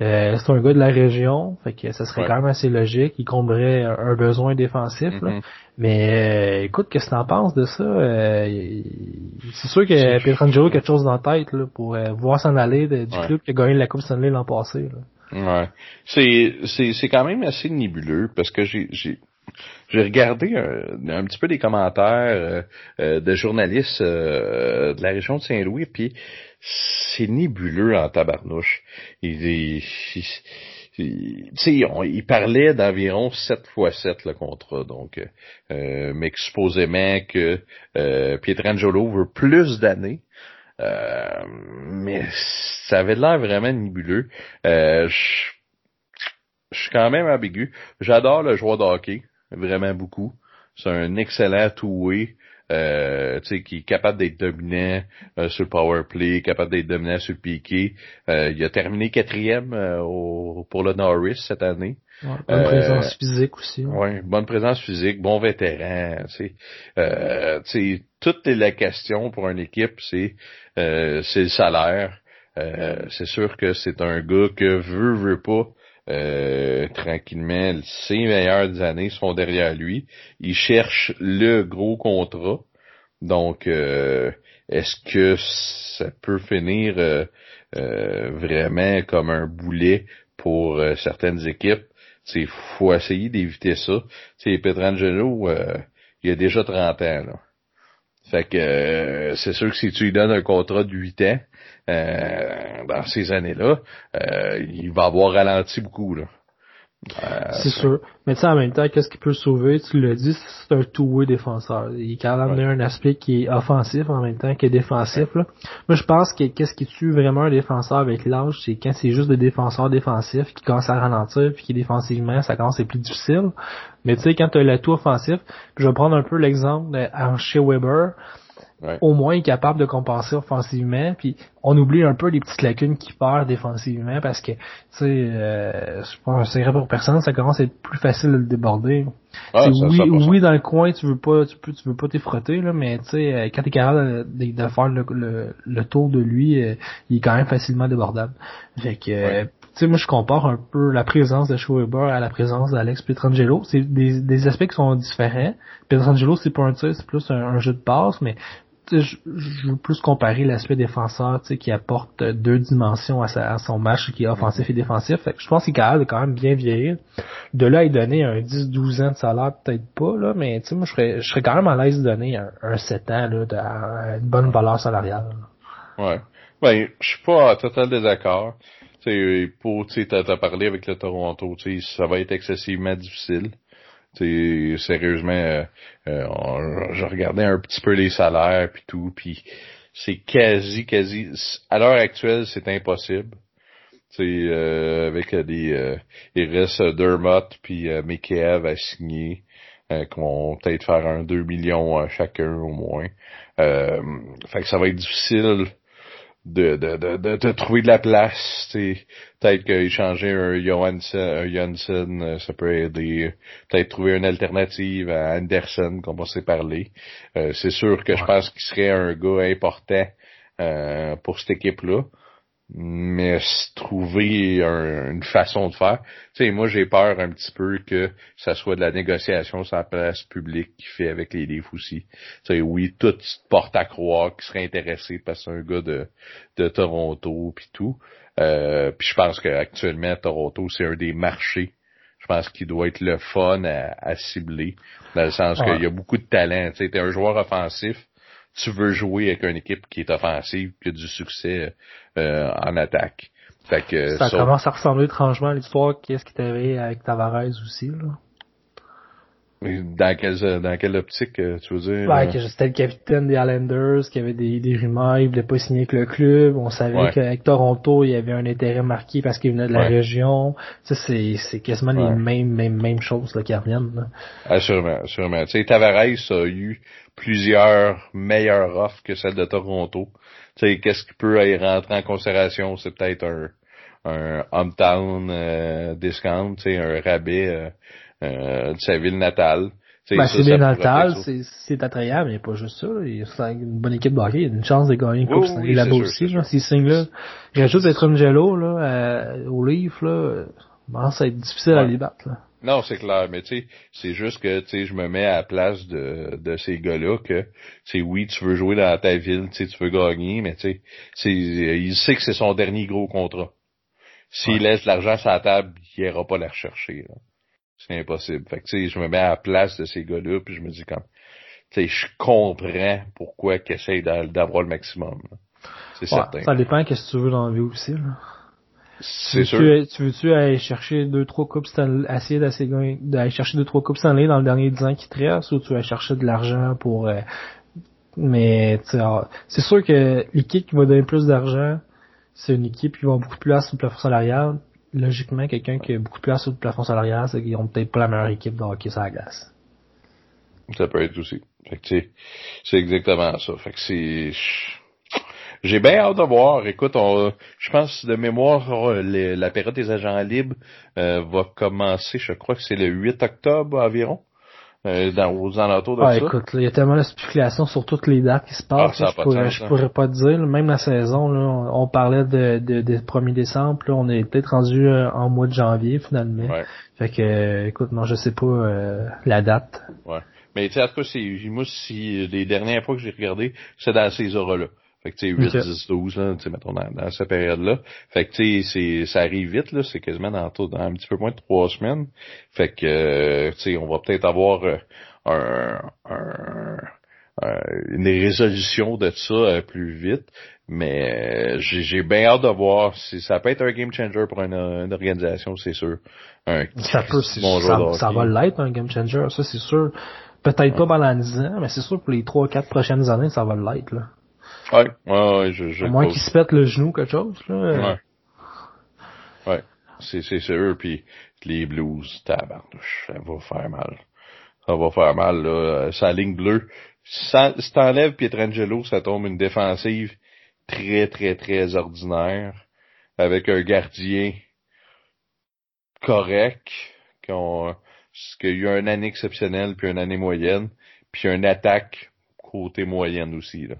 Euh, c'est un gars de la région, fait que ça serait quand même assez logique. Il comblerait un, besoin défensif. Mm-hmm. Mais euh, écoute, qu'est-ce que t'en penses de ça? Euh, c'est sûr que Pietrangelo a quelque chose dans la tête là, pour voir s'en aller du club qui a gagné la Coupe Stanley l'an passé. Ouais. C'est, c'est, c'est quand même assez nébuleux parce que j'ai, j'ai, j'ai regardé un, petit peu des commentaires de journalistes de la région de Saint-Louis, puis c'est nébuleux en tabarnouche. Il, il, il parlait d'environ 7 fois 7 le contrat, donc euh, mais supposément que euh, Pietrangelo veut plus d'années. Euh, mais ça avait l'air vraiment nébuleux. Euh, je, suis quand même ambigu. J'adore le joueur de hockey, vraiment beaucoup. C'est un excellent two-way euh, qui est capable d'être dominant euh, sur le power play, capable d'être dominant sur le piqué. Euh, il a terminé quatrième euh, au, pour le Norris cette année. bonne présence physique aussi. Oui, bonne présence physique, bon vétéran. Euh, toute la question pour une équipe, c'est c'est le salaire. c'est sûr que c'est un gars que veut, veut pas euh, tranquillement, ses meilleures années sont derrière lui. Il cherche le gros contrat. Donc, euh, est-ce que ça peut finir euh, vraiment comme un boulet pour certaines équipes? Il faut essayer d'éviter ça. C'est Petrangelo, il a déjà 30 ans. Là. Fait que c'est sûr que si tu lui donnes un contrat de 8 ans, euh, dans ces années-là, euh, il va avoir ralenti beaucoup. Là. Euh, c'est sûr. Mais tu sais, en même temps, qu'est-ce qui peut sauver? Tu l'as dit, c'est un two-way défenseur. Il est capable un aspect qui est offensif en même temps qu'il est défensif. Là. Moi, je pense que qu'est-ce qui tue vraiment un défenseur avec l'âge, c'est quand c'est juste des défenseurs défensifs qui commencent à ralentir puis qui défensivement, ça commence à être plus difficile. Mais tu sais, quand tu as l'atout offensif, je vais prendre un peu l'exemple de chez Weber, au moins capable de compenser offensivement. Puis on oublie un peu les petites lacunes qu'il perd défensivement parce que, tu sais, euh, je pense c'est pour personne, ça commence à être plus facile de le déborder. Ah, oui, oui, dans le coin, tu veux pas, tu peux, tu veux pas t'effrotter là, mais tu sais, euh, quand t'es capable de, faire le, le, tour de lui, euh, il est quand même facilement débordable. Fait que, euh, tu sais, moi je compare un peu la présence de Schweber à la présence d'Alex Pietrangelo. C'est des, des aspects qui sont différents. Pietrangelo, c'est pas un tir, c'est plus un, un, jeu de passe, mais je, veux plus comparer l'aspect défenseur qui apporte deux dimensions à, son match qui est offensif et défensif. je pense qu'il est quand même bien vieillir. De là, il donner un 10-12 ans de salaire, peut-être pas, là, mais moi, je serais, je serais quand même à l'aise de donner un, 7 ans là, de, une bonne valeur salariale. Ouais. Ben, je suis pas total désaccord. pour, tu as parlé avec le Toronto, ça va être excessivement difficile. Sais, sérieusement, euh, euh, je regardais un petit peu les salaires puis tout, puis c'est quasi, quasi, à l'heure actuelle, c'est impossible. C'est euh, avec des, euh, il reste Dermott puis euh, à signer, euh, qui vont peut-être faire un 2 millions chacun au moins. Euh, fait que ça va être difficile de, de, de, de, trouver de la place. Peut-être qu'échanger un Johansson, un euh, ça peut aider. Peut-être trouver une alternative à Anderson, qu'on va se parler. Euh, c'est sûr que je pense qu'il serait un gars important euh, pour cette équipe-là mais trouver une façon de faire. Tu sais, moi j'ai peur un petit peu que ça soit de la négociation sur la place publique qui fait avec les livres aussi. Tu sais, oui, tout porte à croire qu'il serait intéressé parce que c'est un gars de, de Toronto puis tout. Euh, puis je pense qu'actuellement Toronto c'est un des marchés. Je pense qu'il doit être le fun à, cibler dans le sens qu'il y a beaucoup de talent. Tu sais, t'es un joueur offensif tu veux jouer avec une équipe qui est offensive, qui a du succès euh, en attaque. Fait que, ça commence à ressembler étrangement à l'histoire qu'est-ce qui t'avait avec Tavares aussi là. Dans quelle, dans quelle optique, euh, tu veux dire? Ouais, que c'était le capitaine des Islanders, qui avait des, des rumeurs, il voulait pas signer avec le club. On savait qu'avec Toronto, il y avait un intérêt marqué parce qu'il venait de la région. Ça, c'est, c'est quasiment les mêmes, mêmes, mêmes choses, là, qui reviennent, là. Assurément, assurément. Tu sais, Tavares a eu plusieurs meilleures offres que celle de Toronto. Tu sais, qu'est-ce qui peut y rentrer en considération? C'est peut-être un, un hometown euh, discount, tu sais, un rabais euh, euh, de sa ville natale. Ben, c'est ville natale, c'est attrayant, mais pas juste ça. Il a une bonne équipe de hockey, il a une chance de gagner une coupe oui, là-bas aussi. S'il signe là, il rajoute d'être Angelo là, euh, au livre, là, bon, ça va être difficile à les battre. Là. Non, c'est clair, mais tu sais, c'est juste que tu sais, je me mets à la place de, de ces gars-là que tu sais, oui, tu veux jouer dans ta ville, tu sais, tu veux gagner, mais tu sais, il sait que c'est son dernier gros contrat. S'il laisse l'argent sur la table, il ira pas la rechercher. C'est impossible. Fait que tu sais, je me mets à la place de ces gars-là, puis je me dis comme tu sais, je comprends pourquoi qu'ils essayent d'avoir le maximum. C'est certain. Ça dépend qu'est-ce que tu veux dans la vie aussi. Là. C'est sûr. Tu, veux-tu aller chercher deux, trois coupes Stanley, essayer d'aller chercher deux, trois coupes Stanley dans le dernier dix ans qui te reste, ou tu vas chercher de l'argent pour, euh, mais, c'est sûr que l'équipe qui va donner plus d'argent, c'est une équipe qui va beaucoup plus sur le plafond salarial. Logiquement, quelqu'un qui a beaucoup plus sur le plafond salarial, c'est qu'ils ont peut-être pas la meilleure équipe de hockey sur la glace. Ça peut être aussi. Fait que c'est exactement ça. Fait que c'est, j'ai bien hâte de voir. Écoute, je pense de mémoire, la période des agents libres euh, va commencer, je crois que c'est le 8 octobre environ. Euh, dans, aux alentours de ça. écoute, il y a tellement de spéculations sur toutes les dates qui se ah, passent. je, pourrais, hein. pourrais pas te dire. Même la saison, là, on, parlait de, de, de 1er décembre. Là, on est peut-être rendu euh, en mois de janvier finalement. Fait que, écoute, non, je sais pas la date. Ouais. Mais tu sais, en tout cas, c'est, moi, si les dernières fois que j'ai regardé, c'est dans ces horas-là. Fait que tu sais, 8, 10, 12, là, tu sais, mettons, dans, dans cette période-là. Fait que tu sais, ça arrive vite, là, c'est quasiment dans, tout, dans un petit peu moins de trois semaines. Fait que, euh, tu sais, on va peut-être avoir euh, un, un, une résolution de ça euh, plus vite. Mais j'ai bien hâte de voir si ça peut être un game changer pour une, une organisation, c'est sûr. Un, ça peut, bon ça, ça va l'être un game changer, ça c'est sûr. Peut-être pas pendant 10 ans, mais c'est sûr pour les 3-4 prochaines années, ça va l'être, là. Ouais, ouais, ouais, je, je. À moins qu'il se pète le genou, quelque chose, là. Ouais. Ouais. C'est, c'est sûr, puis les blues, tabarnouche, ça va faire mal. Ça va faire mal, là. Sa ligne bleue. Si t'enlèves Pietrangelo, ça tombe une défensive très, très, très ordinaire. Avec un gardien correct, qui ont, qu'il y a eu une année exceptionnelle, puis une année moyenne, puis une attaque côté moyenne aussi, là.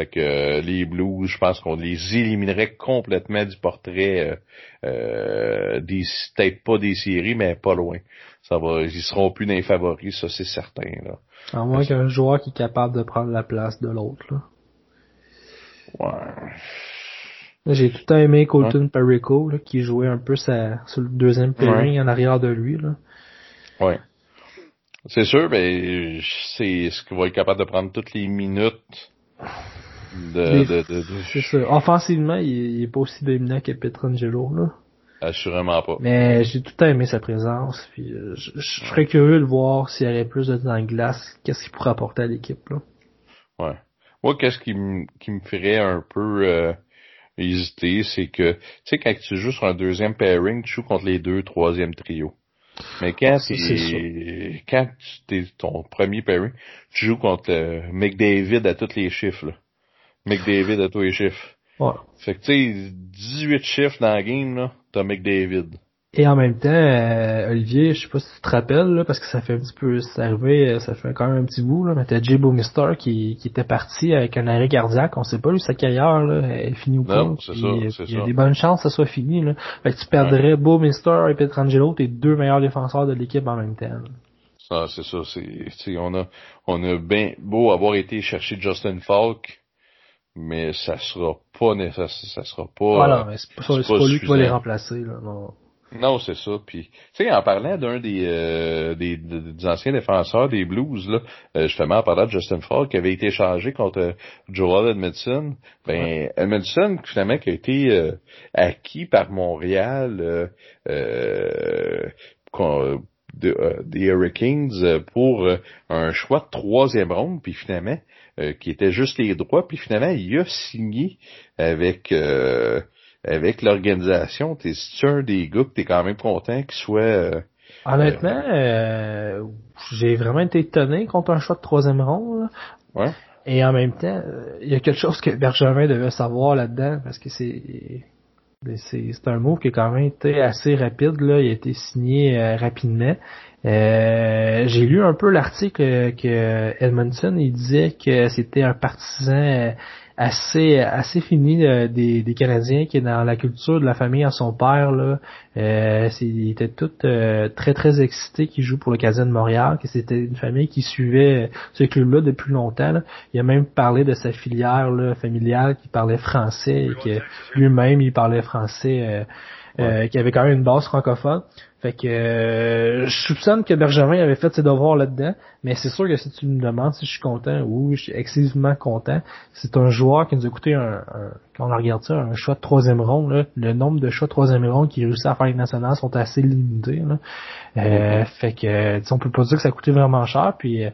Fait que euh, les Blues, je pense qu'on les éliminerait complètement du portrait euh, euh des peut-être pas des séries, mais pas loin. Ça va, ils seront plus dans les favoris, ça c'est certain. Là. À moins qu'un joueur qui est capable de prendre la place de l'autre. Là. Ouais. J'ai tout aimé Colton Perico, là, qui jouait un peu sa, sur le deuxième pairing en arrière de lui. Là. Ouais. C'est sûr, mais c'est ce qu'il va être capable de prendre toutes les minutes de, de, de, C'est ça. Offensivement, il, il, est pas aussi dominant que Petrangelo, là. Assurément pas. Mais j'ai tout aimé sa présence. Puis euh, je, je serais curieux de voir s'il y avait plus de temps de glace, qu'est-ce qu'il pourrait apporter à l'équipe. là. Ouais. Moi, qu'est-ce qui me qui me ferait un peu euh, hésiter, c'est que tu sais quand tu joues sur un deuxième pairing, tu joues contre les deux troisième trio. Mais quand t'es quand tu t'es ton premier pairing, tu joues contre euh, McDavid à tous les chiffres. Là. McDavid à tous les chiffres. Ouais. Fait que tu sais, 18 chiffres dans la game, là, t'as McDavid. Et en même temps, euh, Olivier, je sais pas si tu te rappelles, là, parce que ça fait un petit peu, c'est arrivé, euh, ça fait quand même un petit bout, là, mais t'as Jay Mister qui, qui était parti avec un arrêt cardiaque, on sait pas lui sa carrière, là, elle est finie ou pas. Non, c'est ça, euh, c'est Il y a des bonnes chances que ça soit fini, là. Fait que tu perdrais Mister et Petrangelo, tes deux meilleurs défenseurs de l'équipe en même temps. là. Ça, c'est ça, c'est, tu sais, on a, on a bien beau avoir été chercher Justin Falk, mais ça sera pas nécessaire, ça sera pas. Voilà, euh, mais c'est pas, lui qui va les remplacer, là, non. Non, c'est ça. Puis, tu sais, en parlant d'un des, euh, des, des, anciens défenseurs des Blues, là, euh, justement, en parlant de Justin Falk, qui avait été échangé contre euh, Joel Edmondson, ben, Edmondson, finalement, qui a été euh, acquis par Montréal euh, des Hurricanes pour un choix de troisième ronde, puis finalement, euh, qui était juste les droits, puis finalement, il a signé avec... euh, avec l'organisation, t'es un des gars que t'es quand même content qu'il soit euh, Honnêtement, euh, j'ai vraiment été étonné contre un choix de troisième ronde, là. ouais. Et en même temps, il y a quelque chose que Bergevin devait savoir là-dedans, parce que c'est c'est un move qui a quand même été assez rapide, là. Il a été signé euh, rapidement. Euh, J'ai lu un peu l'article que Edmondson il disait que c'était un partisan euh, assez assez fini euh, des, des Canadiens qui est dans la culture de la famille à son père là. Euh, c'est- il était tout euh, très très excité qu'il joue pour le Canadien de Montréal, que c'était une famille qui suivait ce club-là depuis longtemps. là. Il a même parlé de sa filière là, familiale qui parlait français et que lui-même il parlait français, euh, euh, qui avait quand même une base francophone. Fait que euh, je soupçonne que Bergevin avait fait ses devoirs là-dedans, mais c'est sûr que si tu me demandes si je suis content, oui, je suis excessivement content. C'est un joueur qui nous a coûté un, un- quand on regarde ça, un choix de troisième ronde. Là. Le nombre de choix de troisième ronde qui réussit à faire les nationales sont assez limités. Là. Euh, Fait que sais, on peut pas dire que ça a coûté vraiment cher. Puis euh,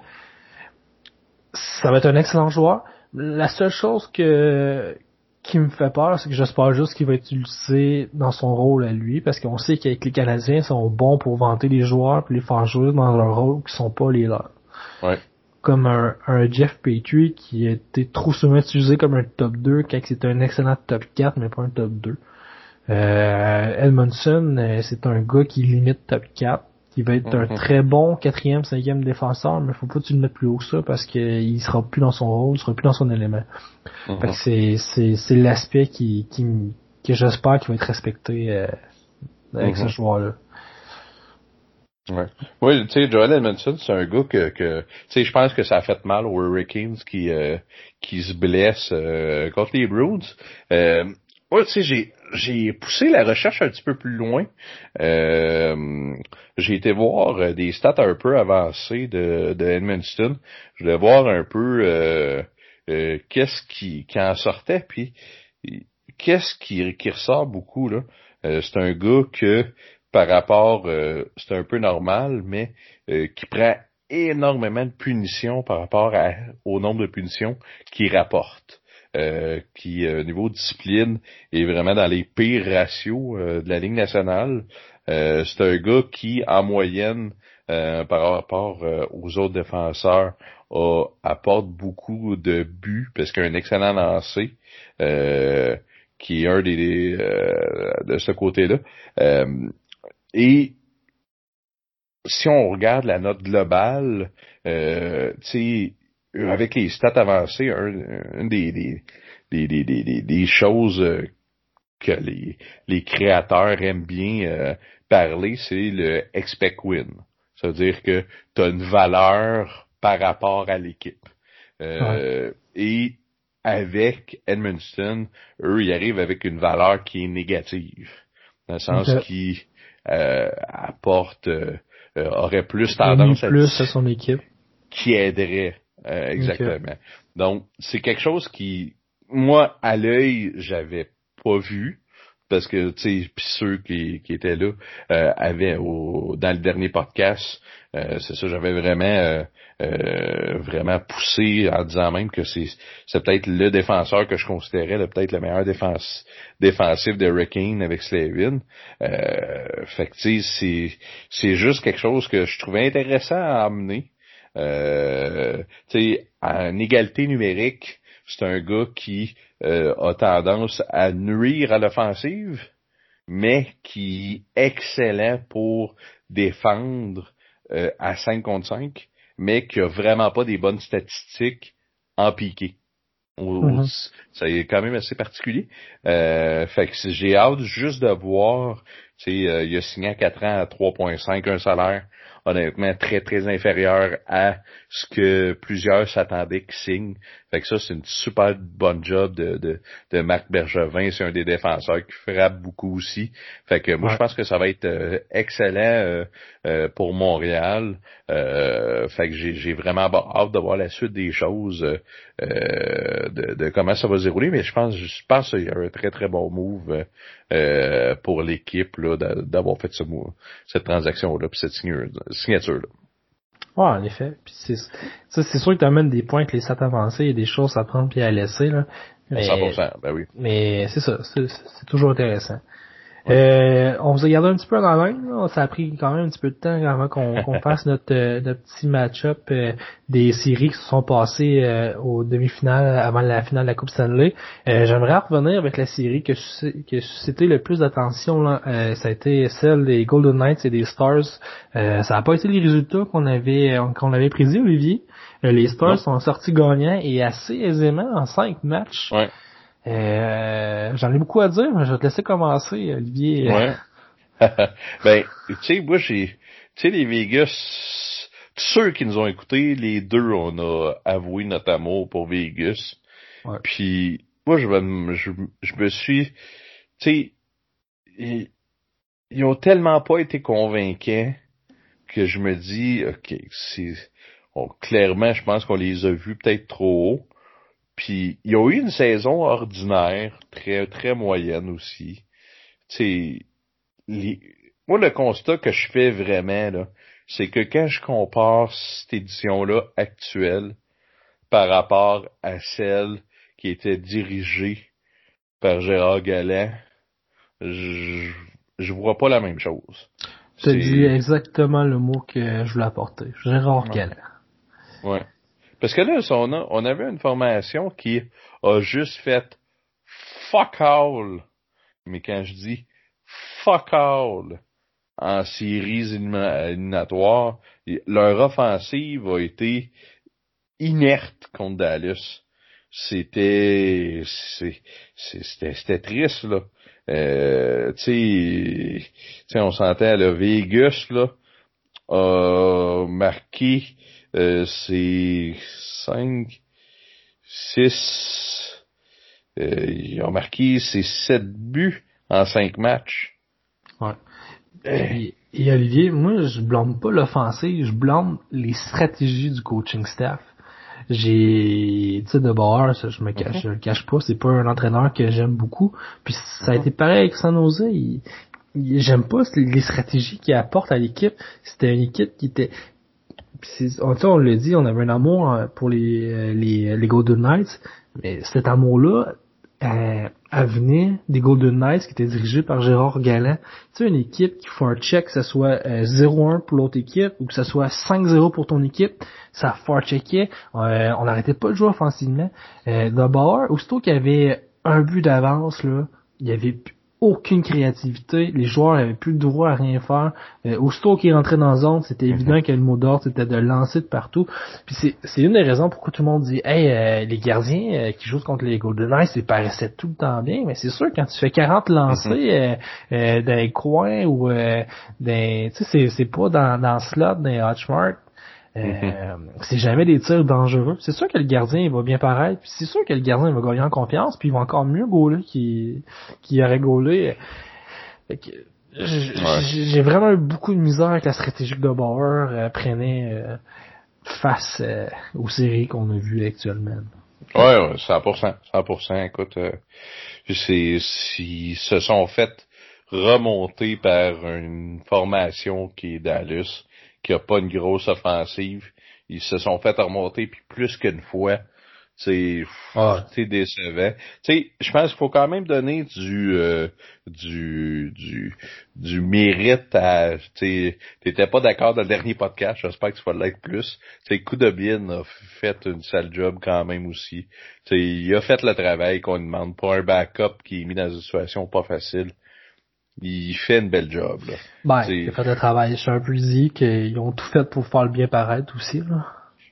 ça va être un excellent joueur. La seule chose que qui me fait peur, c'est que j'espère juste qu'il va être utilisé dans son rôle à lui, parce qu'on sait qu'avec les Canadiens, ils sont bons pour vanter les joueurs puis les faire jouer dans leur rôle qui sont pas les leurs. Ouais. Comme un, un Jeff Petrie qui a été trop souvent utilisé comme un top 2 quand c'était un excellent top 4 mais pas un top 2. Euh, Edmondson, euh, c'est un gars qui limite top 4, qui va être un Mhm. très bon quatrième, cinquième défenseur, mais faut pas que tu le mettes plus haut que ça parce qu'il sera plus dans son rôle, il sera plus dans son élément. Mhm. Fait que c'est, c'est, l'aspect qui, qui, que j'espère qu'il va être respecté euh, avec Mhm. ce joueur-là. Ouais. Oui, tu sais, Joel Edmondson, c'est un gars que, que tu sais, je pense que ça a fait mal aux Hurricanes qui, euh, qui se blessent euh, contre les Bruins. Euh, ouais, tu sais, j'ai, j'ai poussé la recherche un petit peu plus loin. Euh, j'ai été voir euh, des stats un peu avancées de, de Edmundston. Je voulais voir un peu euh, euh, qu'est-ce qui, en sortait, puis qu'est-ce qui, qui ressort beaucoup là. Euh, c'est un gars que par rapport, c'est un peu normal, mais qui prend énormément de punitions par rapport à- au nombre de punitions qu'il rapporte. Euh, qui, euh, niveau discipline, est vraiment dans les pires ratios euh, de la Ligue nationale. C'est un gars qui, en moyenne, par rapport aux autres défenseurs, a- apporte beaucoup de buts parce qu'il a un excellent lancer, qui est un des euh, de ce côté-là. Euh, et si on regarde la note globale, euh, avec les stats avancées, un, un des, des, des, des, des, choses euh, que les, les créateurs aiment bien euh, parler, c'est le expect win. Ça veut dire que tu as une valeur par rapport à l'équipe. Euh, Et avec Edmundston, eux, ils arrivent avec une valeur qui est négative. Dans le sens qui euh, apporte, euh, euh, aurait plus tendance à à son équipe. qui aiderait euh, exactement. Donc c'est quelque chose qui moi à l'œil j'avais pas vu parce que tu sais, ceux qui, qui étaient là euh, avaient au, dans le dernier podcast, euh, c'est ça, j'avais vraiment euh, euh, vraiment poussé en disant même que c'est c'est peut-être le défenseur que je considérais peut-être le meilleur défense, défensif de Hurricane avec Slavin. Euh, fait que tu sais, c'est c'est juste quelque chose que je trouvais intéressant à amener. Euh, tu sais, en égalité numérique, c'est un gars qui euh, a tendance à nuire à l'offensive, mais qui est excellent pour défendre euh, à 5 contre 5, mais qui a vraiment pas des bonnes statistiques en piqué. Mm-hmm. Ça est quand même assez particulier. Euh, fait que j'ai hâte juste de voir. Tu sais, euh, il a signé à 4 ans à 3.5 un salaire honnêtement très, très inférieur à ce que plusieurs s'attendaient qu'il signe. Fait que ça, c'est une super bonne job de, de, de Marc Bergevin. C'est un des défenseurs qui frappe beaucoup aussi. Fait que moi, je pense que ça va être euh, excellent euh, euh, pour Montréal. fait que j'ai vraiment hâte de voir la suite des choses, de, de, comment ça va se dérouler. Mais je pense, je pense qu'il y a un très, très bon move pour l'équipe d'avoir fait ce, cette transaction-là, puis cette signature-là. Ouais, en effet. Puis c'est, c'est sûr que tu amènes des points que les stats avancés, et des choses à prendre puis à laisser, là. Mais, 100%, ben oui. Mais c'est ça, c'est, toujours intéressant. Euh, on vous a gardé un petit peu en main. Ça a pris quand même un petit peu de temps avant qu'on fasse notre, euh, notre petit match-up euh, des séries qui se sont passées euh, aux demi-finales avant la finale de la Coupe Stanley. J'aimerais revenir avec la série que que suscité le plus d'attention. ça a été celle des Golden Knights et des Stars. ça n'a pas été les résultats qu'on avait qu'on avait prédit, Olivier. les Stars sont sortis gagnants et assez aisément en cinq matchs. Ouais. Euh, J'en ai beaucoup à dire, mais je vais te laisser commencer, Olivier. Ouais. ben, tu sais, moi, j'ai, tu sais, les Vegas, ceux qui nous ont écoutés, les deux, on a avoué notre amour pour Vegas. Ouais. Puis, moi, je, je, je me suis, tu sais, ils, ils, ont tellement pas été convaincants que je me dis, ok, c'est, clairement, je pense qu'on les a vus peut-être trop haut. Puis ils ont eu une saison ordinaire, très très moyenne aussi. Tu les... moi le constat que je fais vraiment là, c'est que quand je compare cette édition-là actuelle par rapport à celle qui était dirigée par Gérard Galland, je, je vois pas la même chose. Tu as dit exactement le mot que je voulais apporter. Gérard Galland. Ouais. Parce que là, on, a, on avait une formation qui a juste fait fuck all. Mais quand je dis fuck all en séries éliminatoires, leur offensive a été inerte contre Dallas. C'était c'était triste là. Euh, tu sais, on sentait le Vegas là a marqué euh, c'est 5, 6, euh, ils ont marqué c'est 7 buts en 5 matchs. Ouais. Et, Olivier, moi je blâme pas l'offensive, je blâme les stratégies du coaching staff. J'ai, tu sais, de Bauer, je me cache, je le cache pas, c'est pas un entraîneur que j'aime beaucoup. Puis ça a été pareil avec San Jose. j'aime pas les stratégies qu'il apporte à l'équipe. C'était une équipe qui était on, on l'a dit, on avait un amour euh, pour les, euh, les, les Golden Knights, mais cet amour-là euh, venait des Golden Knights qui étaient dirigés par Gérard Galland. Tu sais, une équipe qui fait un check, que ce soit 0-1 pour l'autre équipe ou que ce soit 5-0 pour ton équipe, ça fort checkait. on n'arrêtait pas de jouer offensivement. Euh, D'abord, aussitôt qu'il y avait un but d'avance, là, il y avait aucune créativité. Les joueurs n'avaient plus le droit à rien faire. Euh, aussitôt qu'ils rentraient dans la zone, c'était évident mhm. que le mot d'ordre c'était de lancer de partout. Puis c'est une des raisons pourquoi tout le monde dit Hey, euh, les gardiens euh, qui jouent contre les Golden Knights, ils paraissaient tout le temps bien, mais c'est sûr quand tu fais 40 lancers euh, dans les coins ou dans tu sais c'est pas dans, dans le slot, dans les hotchmarks, euh, c'est jamais des tirs dangereux. C'est sûr que le gardien va bien paraître, puis c'est sûr que le gardien va gagner en confiance, puis il va encore mieux gauler qu'il qui aurait gaulé. J'ai vraiment eu beaucoup de misère avec la stratégie de Bauer euh, prenait euh, face aux séries qu'on a vues actuellement. Ouais, ouais, 100%, 100%. Écoute, euh, c'est, s'ils se sont fait remonter par une formation qui est Dallas, qui a pas une grosse offensive, ils se sont fait remonter puis plus qu'une fois. C'est c'est décevant. Je pense qu'il faut quand même donner du euh, du du du mérite à tu t'étais pas d'accord dans le dernier podcast, j'espère que tu vas l'être plus. Tu bien a fait une sale job quand même aussi. Tu il a fait le travail qu'on demande, pas un backup qui est mis dans une situation pas facile il fait une belle job. Là. Ben, il a fait le travail chez un plus qu'ils ont tout fait pour faire le bien paraître aussi. Là.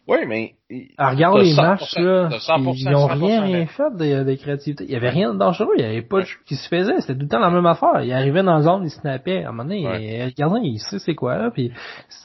Oui, mais... Ah, regarde les matchs, là. ils n'ont rien, rien fait de, de, créativité. Il y avait rien de dangereux. Il y avait pas de qui se faisait. C'était tout le temps la même affaire. Il arrivait dans la zone, il snappait. À un moment donné, il, regardez, il sait c'est quoi, là. Puis,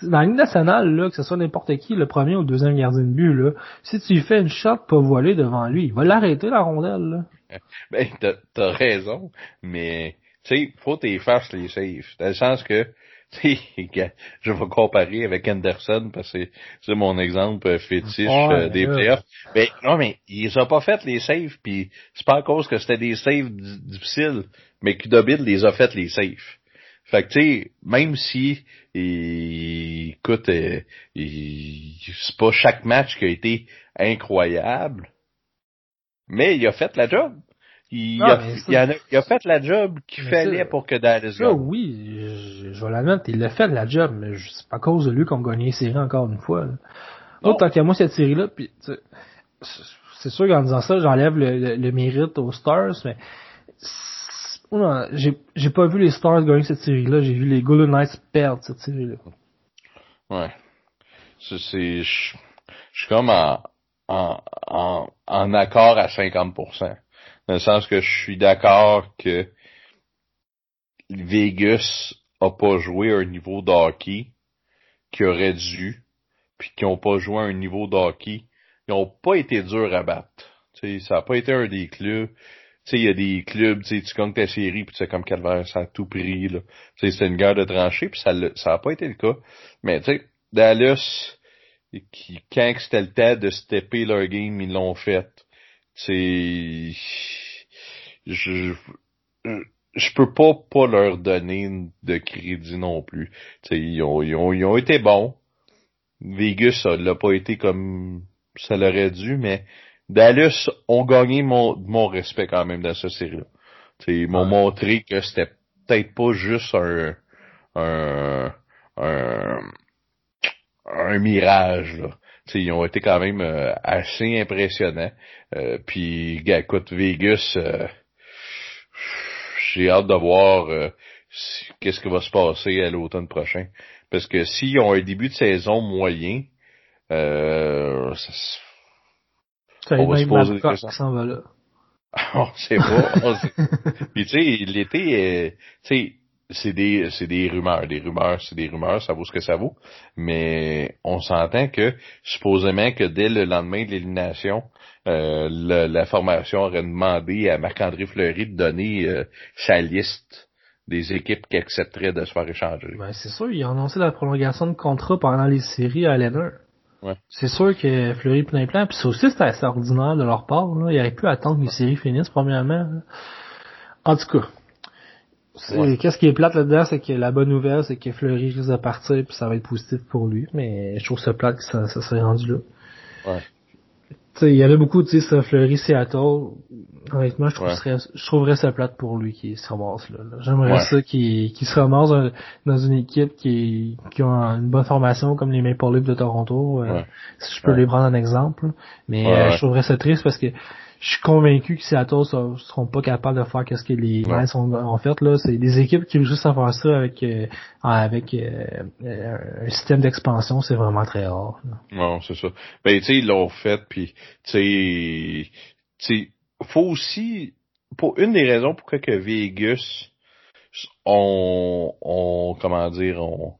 dans la ligne nationale, là, que ce soit n'importe qui, le premier ou le deuxième gardien de but, là, si tu lui fais une shot pas voilée devant lui, il va l'arrêter, la rondelle, là. Ben, t'as raison, mais tu sais, faut t'effacer les saves. Dans le sens que, tu sais, je vais comparer avec Anderson parce que c'est mon exemple fétiche euh, des playoffs. Mais non, mais ils ont pas fait les saves, puis c'est pas à cause que c'était des saves difficiles, mais Kudobid les a fait les saves. Fait que tu sais, même si écoute, euh, c'est pas chaque match qui a été incroyable, mais il a fait la job. Il, a, il, a, fait la job qu'il fallait pour que Dallas gagne. oui, je, vais l'admettre, il a fait la job, mais c'est pas à cause de lui qu'on gagne les séries encore une fois. Là. tant qu'à moi, cette série-là, puis c'est sûr qu'en disant ça, j'enlève le, le, mérite aux Stars, mais j'ai pas vu les Stars gagner cette série-là, j'ai vu les Golden Knights perdre cette série-là. Ouais. C'est, je suis comme en, en, en, en accord à 50%. Dans le sens que je suis d'accord que Vegas a pas joué un niveau d'hockey qui aurait dû, puis qui ont pas joué un niveau d'hockey. Ils ont pas été durs à battre. sais, ça a pas été un des clubs. Il y a des clubs, tu gagnes ta série, puis sais, comme Calvaire, ça a tout pris, là. C'est une guerre de tranchées, puis ça, ça a pas été le cas. Mais, tu sais, Dallas, qui, quand c'était le temps de stepper leur game, ils l'ont fait c'est je je peux pas pas leur donner de crédit non plus. ils ont, ils ont, ils ont été bons. Vegas ça l'a pas été comme ça l'aurait dû, mais Dallas ont gagné mon, mon respect quand même dans cette série-là. Ils m'ont montré que c'était peut-être pas juste un, un, un, un mirage. Là ils ont été quand même euh, assez impressionnants. Euh, puis, écoute, Vegas, euh, j'ai hâte de voir qu'est-ce qui va se passer à l'automne prochain. Parce que s'ils ont un début de saison moyen, euh, ça, on va se poser des questions. On sait pas. Puis tu sais, l'été, tu sais, c'est des c'est des rumeurs, des rumeurs, c'est des rumeurs, ça vaut ce que ça vaut. Mais on s'entend que supposément que dès le lendemain de l'élimination, euh, la formation aurait demandé à Marc-André Fleury de donner euh, sa liste des équipes qui accepteraient de se faire échanger. Ben, c'est sûr, ils ont annoncé la prolongation de contrat pendant les séries à Lenner. Ouais. C'est sûr que Fleury plein plein, puis ça aussi c'était assez ordinaire de leur part. Là. Ils auraient pu attendre que les séries finissent premièrement. En tout cas, Qu'est-ce qui est plate là-dedans, c'est que la bonne nouvelle, c'est que Fleury risque de partir, puis ça va être positif pour lui. Mais je trouve ça plate que ça, ça serait rendu là. Ouais. il y en a beaucoup, tu sais, Fleury, Seattle. Honnêtement, je trouverais, je trouverais ça plate pour lui qui se ramasse là. J'aimerais ça qu'il se ramasse dans une équipe qui, qui a une bonne formation comme les Maple Leafs de Toronto. Euh, si je peux les prendre en exemple. Mais euh, je trouverais ça triste parce que je suis convaincu que Seattle ne seront pas capables de faire ce que les Knights ont, fait là. C'est des équipes qui juste à faire ça avec euh, avec euh, un système d'expansion, c'est vraiment très rare. Non, c'est ça. Ben tu sais ils l'ont fait, puis tu sais, faut aussi pour une des raisons pourquoi que Vegas ont, ont comment dire ont,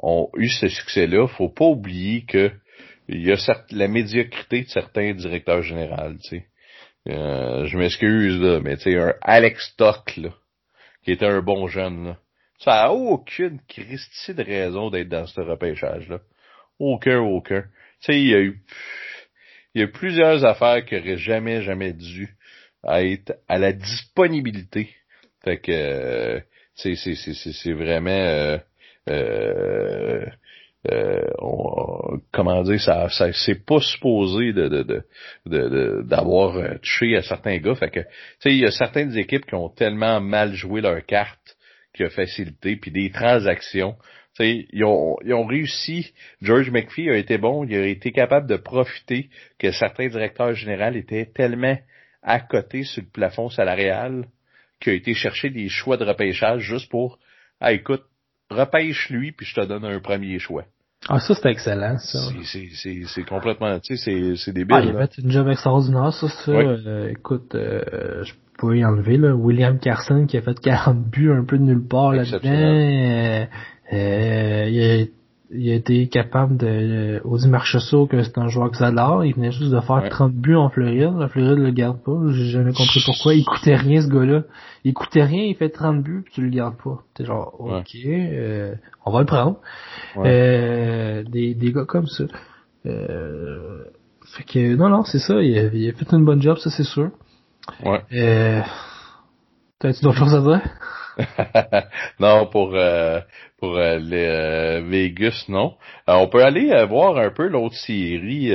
ont eu ce succès-là, faut pas oublier que il y a la médiocrité de certains directeurs généraux, tu sais. Euh, je m'excuse, là, mais tu sais, un Alex Stock, là, qui était un bon jeune, là, ça a aucune christie de raison d'être dans ce repêchage-là. Aucun, aucun. Tu sais, il y a eu... il y a plusieurs affaires qui auraient jamais, jamais dû être à la disponibilité. Fait que euh, c'est c'est c'est vraiment euh, euh, euh, comment dire ça, ça c'est pas supposé de de d'avoir de, touché à certains gars fait que tu sais il y a certaines équipes qui ont tellement mal joué leur carte qui a facilité puis des transactions ils ont, ils ont réussi. George McPhee a été bon. Il a été capable de profiter que certains directeurs généraux étaient tellement à côté sur le plafond salarial qu'il a été chercher des choix de repêchage juste pour, ah, écoute, repêche lui puis je te donne un premier choix. Ah, ça, c'est excellent, ça. C'est complètement, tu sais, c'est débile. Ah, il a fait une job extraordinaire, ça, ça. Euh, écoute, euh, je peux y enlever, là. William Carson qui a fait 40 buts un peu de nulle part là-dedans. Euh, il, a, il, a, été capable de... Audi Marchessault, que c'est un joueur que j'adore, il venait juste de faire 30 buts en Floride. La Floride le garde pas. J'ai jamais compris pourquoi. Il coûtait rien, ce gars-là. Il coûtait rien, il fait 30 buts, puis tu le gardes pas. T'es genre, ok, euh, on va le prendre. Euh, des, des gars comme ça. Euh, fait que, non, non, c'est ça. Il a, il a, fait une bonne job, ça, c'est sûr. Ouais. Euh, T'as-tu d'autres choses à dire? non, pour euh, pour euh, les euh, Vegas, non. on peut aller voir un peu l'autre série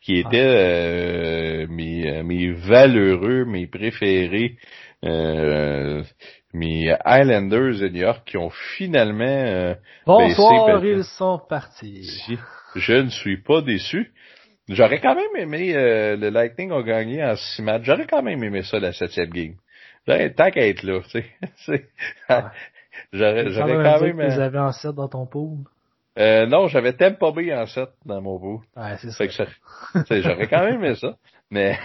qui ah. était mes mes valeureux, mes préférés, mes Highlanders de New York qui ont finalement Bonsoir, ils sont partis. Je ne suis pas déçu. J'aurais quand même aimé le Lightning a gagné en six matchs. J'aurais quand même aimé ça la septième game. Ben, tant qu'à être là, tu sais. j'aurais, j'aurais quand même. Vous avez en 7 dans ton pool? Euh, non, j'avais Tampa Bay en 7 dans mon pool. Ouais, c'est ça. Que j'aurais quand même aimé ça. Mais,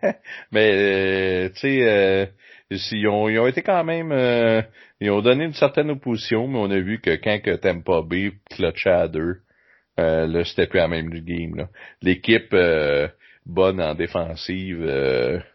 mais, euh, tu sais, euh, ils, ont, ils ont été quand même, euh, ils ont donné une certaine opposition, mais on a vu que quand que Tampa Bay clutchait à deux, euh, là, c'était plus la même game, là. L'équipe, euh, bonne en défensive,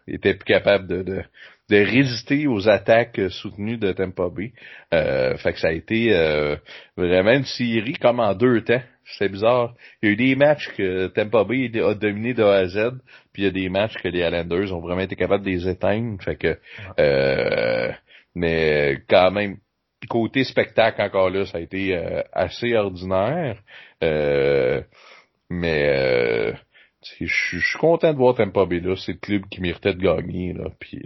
était plus capable de, de de résister aux attaques soutenues de Tampa Bay. Euh, fait que ça a été euh, vraiment une série comme en deux temps. C'est bizarre. Il y a eu des matchs que Tampa Bay a dominé de A à Z, puis il y a des matchs que les Islanders ont vraiment été capables de les éteindre. Fait que euh, mais quand même, côté spectacle encore là, ça a été euh, assez ordinaire. Euh, mais je suis content de voir Tampa Bay là. C'est le club qui méritait de gagner. Là, puis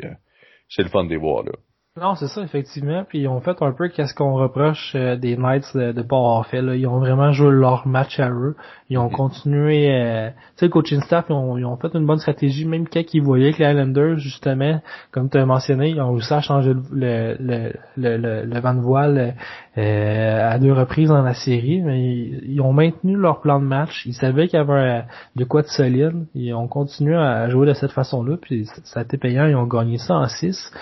c'est le Non, c'est ça, effectivement. Puis ils ont fait un peu qu'est-ce qu'on reproche euh, des Knights de, de pas avoir fait. Là. Ils ont vraiment joué leur match à eux. Ils ont continué. Euh, tu sais, le coaching staff, ils ont, ils ont, fait une bonne stratégie. Même quand ils voyaient que les Islanders, justement, comme tu as mentionné, ils ont réussi à changer le, le, le, le, vent de voile euh, à deux reprises dans la série. Mais ils, ont maintenu leur plan de match. Ils savaient qu'il y avait de quoi de solide. Ils ont continué à jouer de cette façon-là. Puis ça a été payant. Ils ont gagné ça en 6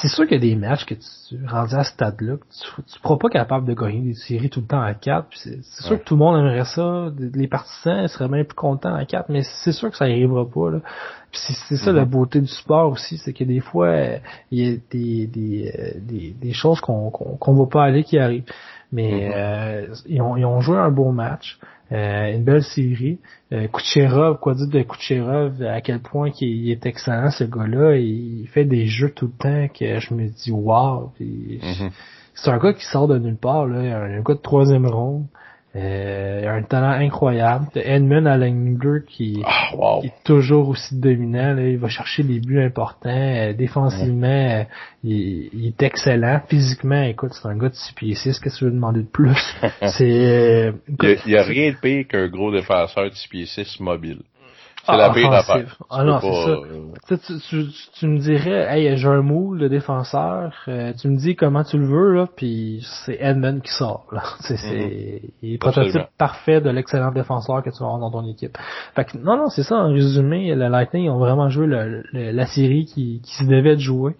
c'est sûr qu'il y a des matchs que tu rendus à ce stade-là, tu, tu seras pas capable de gagner des séries tout le temps à 4. C'est sûr que tout le monde aimerait ça. Les partisans seraient même plus contents à 4, mais c'est sûr que ça arrivera pas. Là. c'est ça la mm-hmm. beauté du sport aussi, c'est que des fois, il y a des, des, euh, des, des choses qu'on qu'on voit pas aller qui arrivent. Mais mm-hmm. euh, ils, ont, ils ont joué un beau match. Euh, une belle série. Euh, Kucherov, quoi dire de Kucherov, à quel point il est excellent ce gars-là. Il fait des jeux tout le temps que je me dis wow. Mm-hmm. C'est un gars qui sort de nulle part, là. Un gars de troisième ronde. Euh, un talent incroyable. Edmund à qui, ah, qui, est toujours aussi dominant. Là. Il va chercher des buts importants. Euh, défensivement, euh, il, est excellent. Physiquement, écoute, c'est un gars de 6 pieds 6. Qu'est-ce que tu veux demander de plus? c'est, euh, il n'y a, rien de pire qu'un gros défenseur de 6 pieds 6 mobile. C'est la pire affaire. Ah non, c'est ça. Euh, tu, tu, tu, me dirais, hey, j'ai un mot, le défenseur, euh, tu me dis comment tu le veux, là, puis c'est Edmund qui sort, là. C'est, c'est, mhm. il est prototype parfait de l'excellent défenseur que tu vas avoir dans ton équipe. Fait que, non, non, c'est ça, en résumé, le Lightning ont vraiment joué le, la série qui, qui se devait de jouer.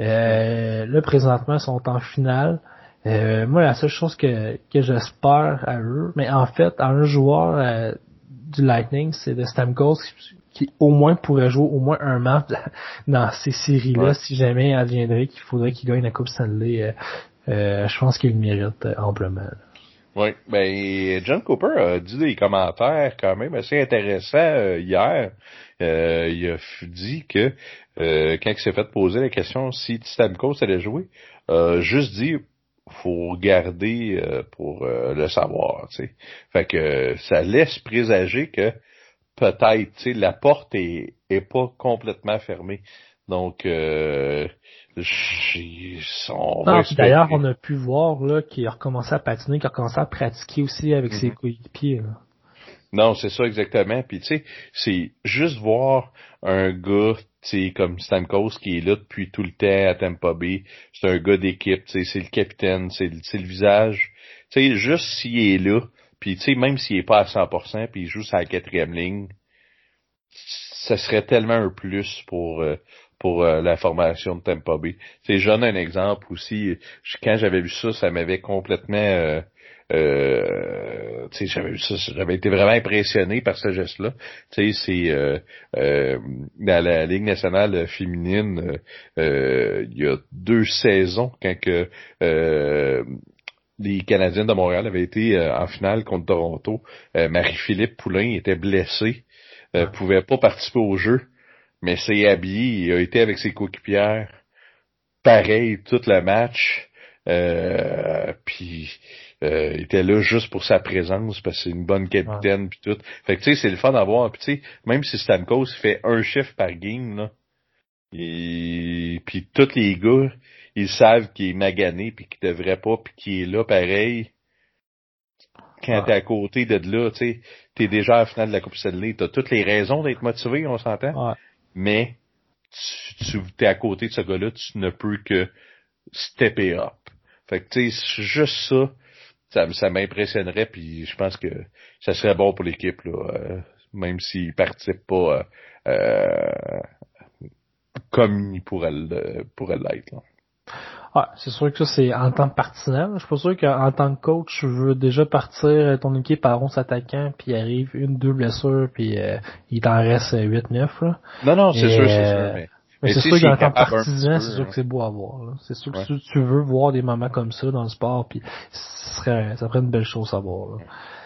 Euh, là, présentement, ils sont en finale. Euh, moi, la seule chose que, que j'espère à eux, mais en fait, à un joueur euh, du Lightning, c'est de Stamkos qui, au moins pourrait jouer au moins un match dans ces séries-là si jamais elle viendrait qu'il faudrait qu'il gagne la Coupe Stanley. Euh, euh, je pense qu'il le mérite euh, amplement. Oui, ben John Cooper a dit des commentaires quand même assez intéressants euh, hier. Euh, il a dit que euh, quand il s'est fait poser la question si Stamkos allait jouer, euh, juste dit faut regarder pour le savoir. sais. Fait que ça laisse présager que peut-être la porte est, est pas complètement fermée. Donc euh, D'ailleurs, on a pu voir là qu'il a recommencé à patiner, qu'il a recommencé à pratiquer aussi avec ses mhm. coéquipiers. Non, c'est ça exactement. Puis tu sais, c'est juste voir un gars, tu comme Stamkos qui est là depuis tout le temps à Tampa Bay. C'est un gars d'équipe, tu c'est le capitaine, c'est le visage. Tu sais, juste s'il est là, puis tu sais, même s'il est pas à 100%, puis il joue sa quatrième ligne, ça serait tellement un plus pour euh, pour euh, la formation de Tampa Bay. C'est jeune un exemple aussi. Quand j'avais vu ça, ça m'avait complètement euh, euh, j'avais vu ça, j'avais été vraiment impressionné par ce geste-là. Tu sais, c'est euh, euh, dans la Ligue nationale féminine, il y a deux saisons quand que les Canadiens de Montréal avaient été en finale contre Toronto. Marie-Philippe Poulain était blessée, pouvait pas participer au jeu mais c'est habillé, il a été avec ses coéquipières, pareil, tout le match, euh, puis euh, il était là juste pour sa présence, parce que c'est une bonne capitaine, puis tout. Fait que tu sais, c'est le fun d'avoir, puis tu sais, même si Stamkos fait un chiffre par game, là, et puis tous les gars, ils savent qu'il est magané, puis qu'il devrait pas, puis qu'il est là pareil. Quand t'es à côté de là, tu sais, t'es déjà à la finale de la Coupe Stanley, t'as toutes les raisons d'être motivé, on s'entend mais tu, tu es à côté de ce gars-là, tu ne peux que stepper up. Fait que tu sais, juste ça, ça, ça m'impressionnerait, puis je pense que ça serait bon pour l'équipe, là, euh, même s'il participe pas euh, euh, comme il pourrait, pourrait l'être. Ouais, c'est sûr que ça, c'est en tant que partenaire. Je suis pas sûr qu'en tant que coach, tu veux déjà partir ton équipe à 11 attaquants, puis arrive une, deux blessures, puis euh, il t'en reste 8-9. Non, non, c'est sûr, c'est sûr. Mais, mais c'est sûr qu'en tant que partisan, c'est sûr que c'est beau à voir. C'est sûr que si tu veux voir des moments comme ça dans le sport, puis serait, ça serait une belle chose à voir. Là.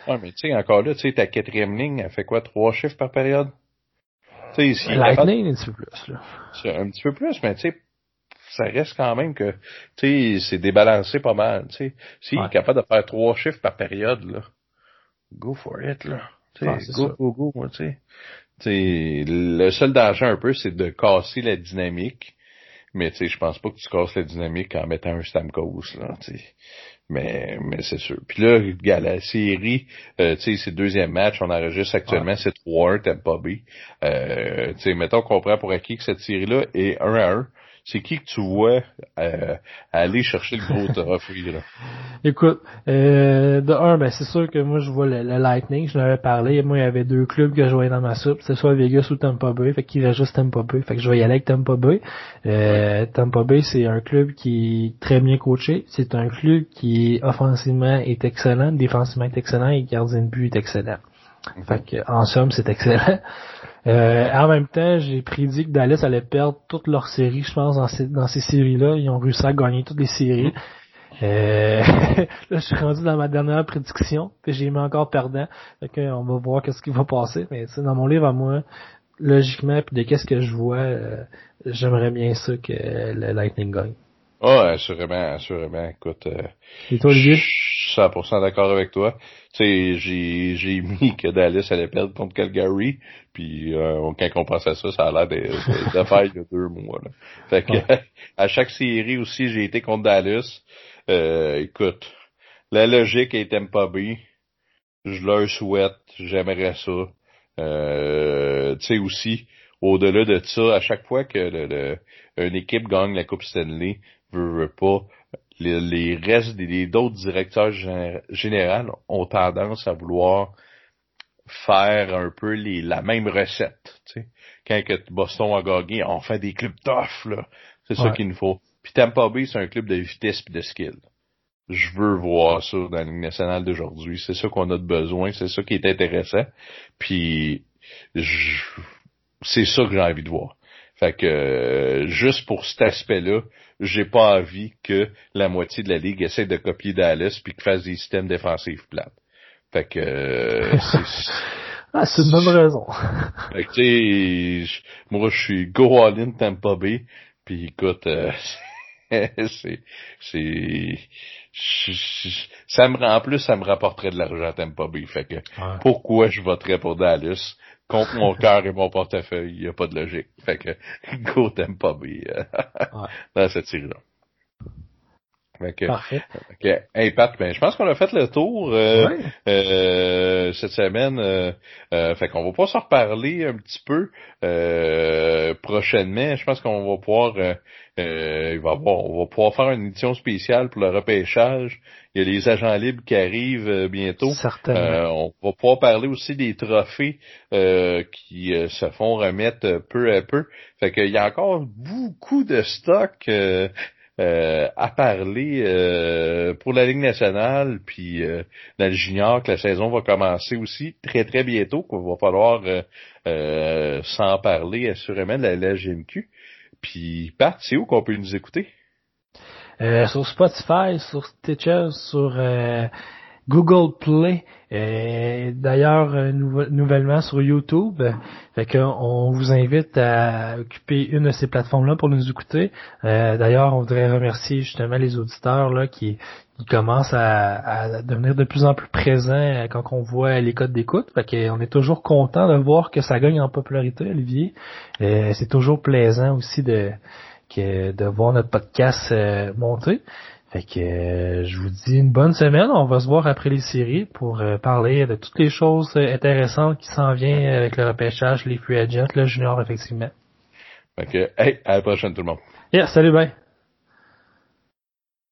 Ouais, mais tu sais, encore là, tu sais, ta quatrième ligne, elle fait quoi, trois chiffres par période? Tu sais, Lightning, un petit peu plus, là. Un petit peu plus, mais tu sais, ça reste quand même que, tu sais, c'est débalancé pas mal, tu sais. S'il est capable de faire trois chiffres par période, là, go for it, là. Tu sais, go, go, go, moi, tu sais. Sais, le seul danger un peu, c'est de casser la dynamique. Mais tu sais, je pense pas que tu casses la dynamique en mettant un Stamkos, là. Mais, mais c'est sûr. Puis là, regarde, la série, euh, tu sais, c'est le deuxième match, on enregistre actuellement, c'est 3-1, Tampa Bay. Euh, tu sais, mettons qu'on prend pour acquis que cette série-là est 1 à 1 c'est qui que tu vois euh, aller chercher le gros trophée là? Écoute, euh, de un, ben c'est sûr que moi je vois le, Lightning, je l'avais parlé, moi il y avait deux clubs que je voyais dans ma soupe, c'est soit Vegas ou Tampa Bay, fait qu'il reste juste Tampa Bay, fait que je vais y aller avec Tampa Bay. Euh, Tampa Bay c'est un club qui est très bien coaché, c'est un club qui offensivement est excellent, défensivement est excellent. Et gardien de but est excellent. Fait que, en somme, c'est excellent. Euh, en même temps, j'ai prédit que Dallas allait perdre toutes leurs séries, je pense, dans ces, dans ces séries-là. Ils ont réussi à gagner toutes les séries. Euh, là, je suis rendu dans ma dernière prédiction, puis j'ai mis encore perdant. Fait on va voir qu'est-ce qui va passer. Mais dans mon livre à moi, logiquement, puis de qu'est-ce que je vois, euh, j'aimerais bien ça que le Lightning gagne. Ah, oh, assurément, assurément. Écoute, euh, Et toi, Olivier? Je suis 100% d'accord avec toi. Tu sais, j'ai, j'ai mis que Dallas allait perdre contre Calgary, puis euh, quand on pense à ça, ça a l'air de, de, faire il y a deux mois. Là. Fait que à chaque série aussi, j'ai été contre Dallas. Euh, écoute, la logique est pas bien. Je leur souhaite, j'aimerais ça. Euh, tu sais aussi, au-delà de ça, à chaque fois que le, une équipe gagne la Coupe Stanley, veut, pas, les, les restes des d'autres directeurs généraux ont tendance à vouloir faire un peu les, la même recette. sais Quand que Boston a gagné, on fait des clubs tough, là. C'est ça qu'il nous faut. Puis Tampa Bay, c'est un club de vitesse et de skill. Je veux voir ça dans la Ligue nationale d'aujourd'hui. C'est ça qu'on a de besoin. C'est ça qui est intéressant. Puis c'est ça que j'ai envie de voir. Fait que juste pour cet aspect-là, j'ai pas envie que la moitié de la ligue essaie de copier Dallas puis qu'il fasse des systèmes défensifs plates. Fait que euh, Ah, c'est une bonne raison. fait que tu sais, moi je suis go all in Tampa Bay, puis écoute, euh, c'est c'est ça me en plus ça me rapporterait de l'argent à Tampa Bay. Fait que pourquoi je voterais pour Dallas? Contre mon cœur et mon portefeuille, il n'y a pas de logique. Fait que go Tampa Bay euh, dans cette série-là. Parfait. Hey Pat, ben, je pense qu'on a fait le tour euh, euh, cette semaine. Euh, euh, fait qu'on va pas s'en reparler un petit peu prochainement. Je pense qu'on va pouvoir il va avoir, on va pouvoir faire une édition spéciale pour le repêchage. Il y a les agents libres qui arrivent bientôt. Certainement. on va pouvoir parler aussi des trophées qui se font remettre peu à peu. Fait qu'il y a encore beaucoup de stocks euh, à parler euh, pour la Ligue nationale, puis euh, dans le junior, que la saison va commencer aussi très très bientôt, qu'il va falloir s'en parler assurément de la LGMQ. Puis Pat, c'est où qu'on peut nous écouter? sur Spotify, sur Stitcher, sur Google Play, d'ailleurs euh, nouvellement sur YouTube. Fait qu'on vous invite à occuper une de ces plateformes-là pour nous écouter. Euh, d'ailleurs, on voudrait remercier justement les auditeurs là qui, commencent à, devenir de plus en plus présents quand on voit les codes d'écoute. Fait qu'on est toujours content de voir que ça gagne en popularité, Olivier. C'est toujours plaisant aussi de de voir notre podcast euh, monter. Fait que euh, je vous dis une bonne semaine. On va se voir après les séries pour euh, parler de toutes les choses euh, intéressantes qui s'en viennent avec le repêchage, les free agents, le junior effectivement. Fait que, hey, à la prochaine tout le monde. Yeah, salut, bye.